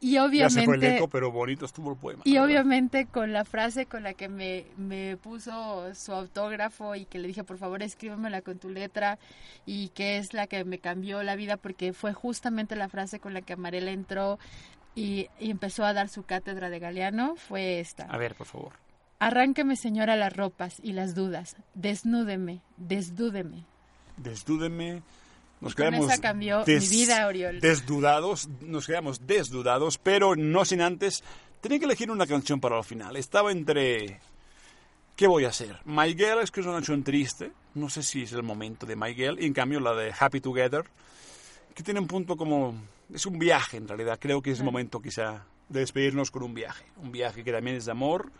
Y Ya se fue el obviamente... eco, pero bonito estuvo el poema. Y obviamente con la frase con la que me, me puso su autógrafo y que le dije, por favor, escríbemela con tu letra y que es la que me cambió la vida porque fue justamente la frase con la que Amarela entró y, y empezó a dar su cátedra de Galeano, fue esta. A ver, por favor. Arránqueme, señora, las ropas y las dudas. Desnúdeme, desdúdeme. Desdúdeme. Nos Y con quedamos esa cambió mi vida, Oriol. desdudados, nos quedamos desdudados, pero no sin antes, tenía que elegir una canción para el final. Estaba entre... ¿Qué voy a hacer? My Girl es que es una canción triste, no sé si es el momento de My Girl, y en cambio la de Happy Together, que tiene un punto como... Es un viaje en realidad, creo que es el momento quizá de despedirnos con un viaje. Un viaje que también es de amor,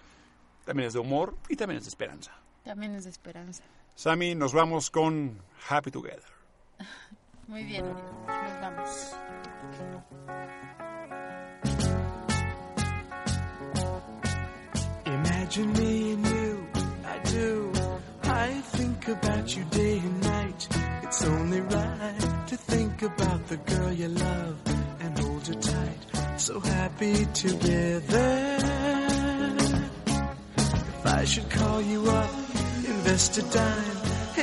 también es de humor y también es de esperanza. También es de esperanza. Sammy, nos vamos con Happy Together. Muy bien, Nos vamos. Imagine me and you, I do. I think about you day and night. It's only right to think about the girl you love and hold her tight. So happy together. If I should call you up, invest a dime,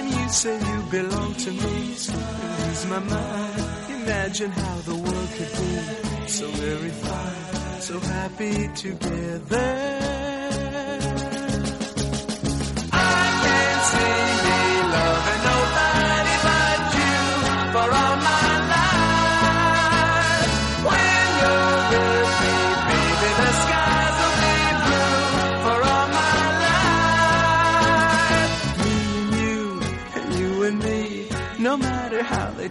you say you belong to me, and lose my mind. Imagine how the world could be so very fine, so happy together.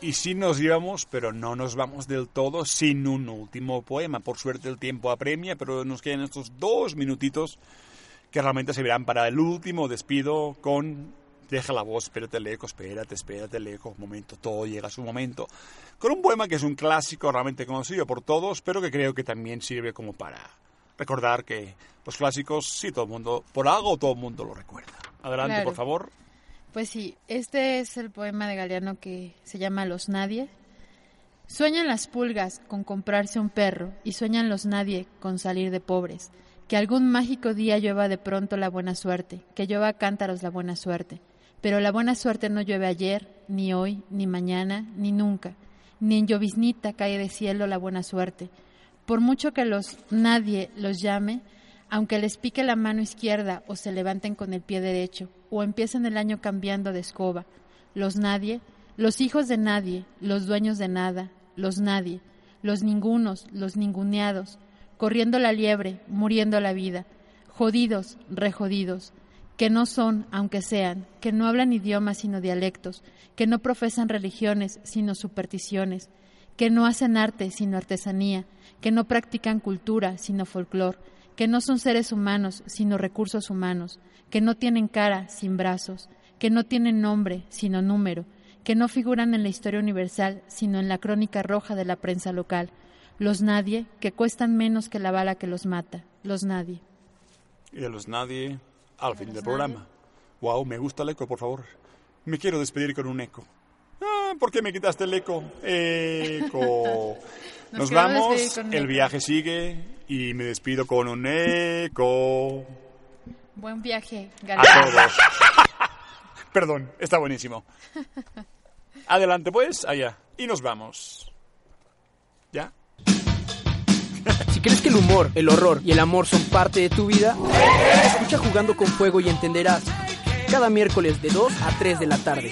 Y sí nos íbamos, pero no nos vamos del todo sin un último poema. Por suerte el tiempo apremia, pero nos quedan estos dos minutitos que realmente se verán para el último despido con Deja la voz, espérate el eco, espérate, espérate el eco, momento, todo llega a su momento. Con un poema que es un clásico realmente conocido por todos, pero que creo que también sirve como para recordar que los clásicos, sí, todo el mundo, por algo todo el mundo lo recuerda. Adelante, Claro. por favor. Pues sí, este es el poema de Galeano que se llama Los Nadie. Sueñan las pulgas con comprarse un perro y sueñan los nadie con salir de pobres. Que algún mágico día llueva de pronto la buena suerte, que llueva a cántaros la buena suerte. Pero la buena suerte no llueve ayer, ni hoy, ni mañana, ni nunca. Ni en lloviznita cae de cielo la buena suerte. Por mucho que los nadie los llame, aunque les pique la mano izquierda o se levanten con el pie derecho, o empiecen el año cambiando de escoba, los nadie, los hijos de nadie, los dueños de nada, los nadie, los ningunos, los ninguneados, corriendo la liebre, muriendo la vida, jodidos, rejodidos, que no son, aunque sean, que no hablan idiomas sino dialectos, que no profesan religiones sino supersticiones, que no hacen arte sino artesanía, que no practican cultura sino folclor, que no son seres humanos sino recursos humanos, que no tienen cara sin brazos, que no tienen nombre sino número, que no figuran en la historia universal sino en la crónica roja de la prensa local, los nadie que cuestan menos que la bala que los mata, los nadie. Y de los nadie al fin del programa. Wow, me gusta el eco, por favor. Me quiero despedir con un eco. Ah, ¿Por qué me quitaste el eco? Eco. Nos Nos vamos, el viaje sigue y me despido con un eco. Buen viaje, A Galeano. todos. Perdón, está buenísimo. Adelante pues, allá. Y nos vamos. ¿Ya? Si crees que el humor, el horror y el amor son parte de tu vida, escucha Jugando con Fuego y entenderás. Cada miércoles de 2 a 3 de la tarde.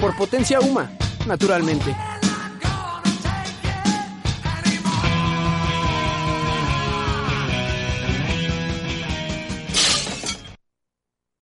Por Potencia Uma, naturalmente.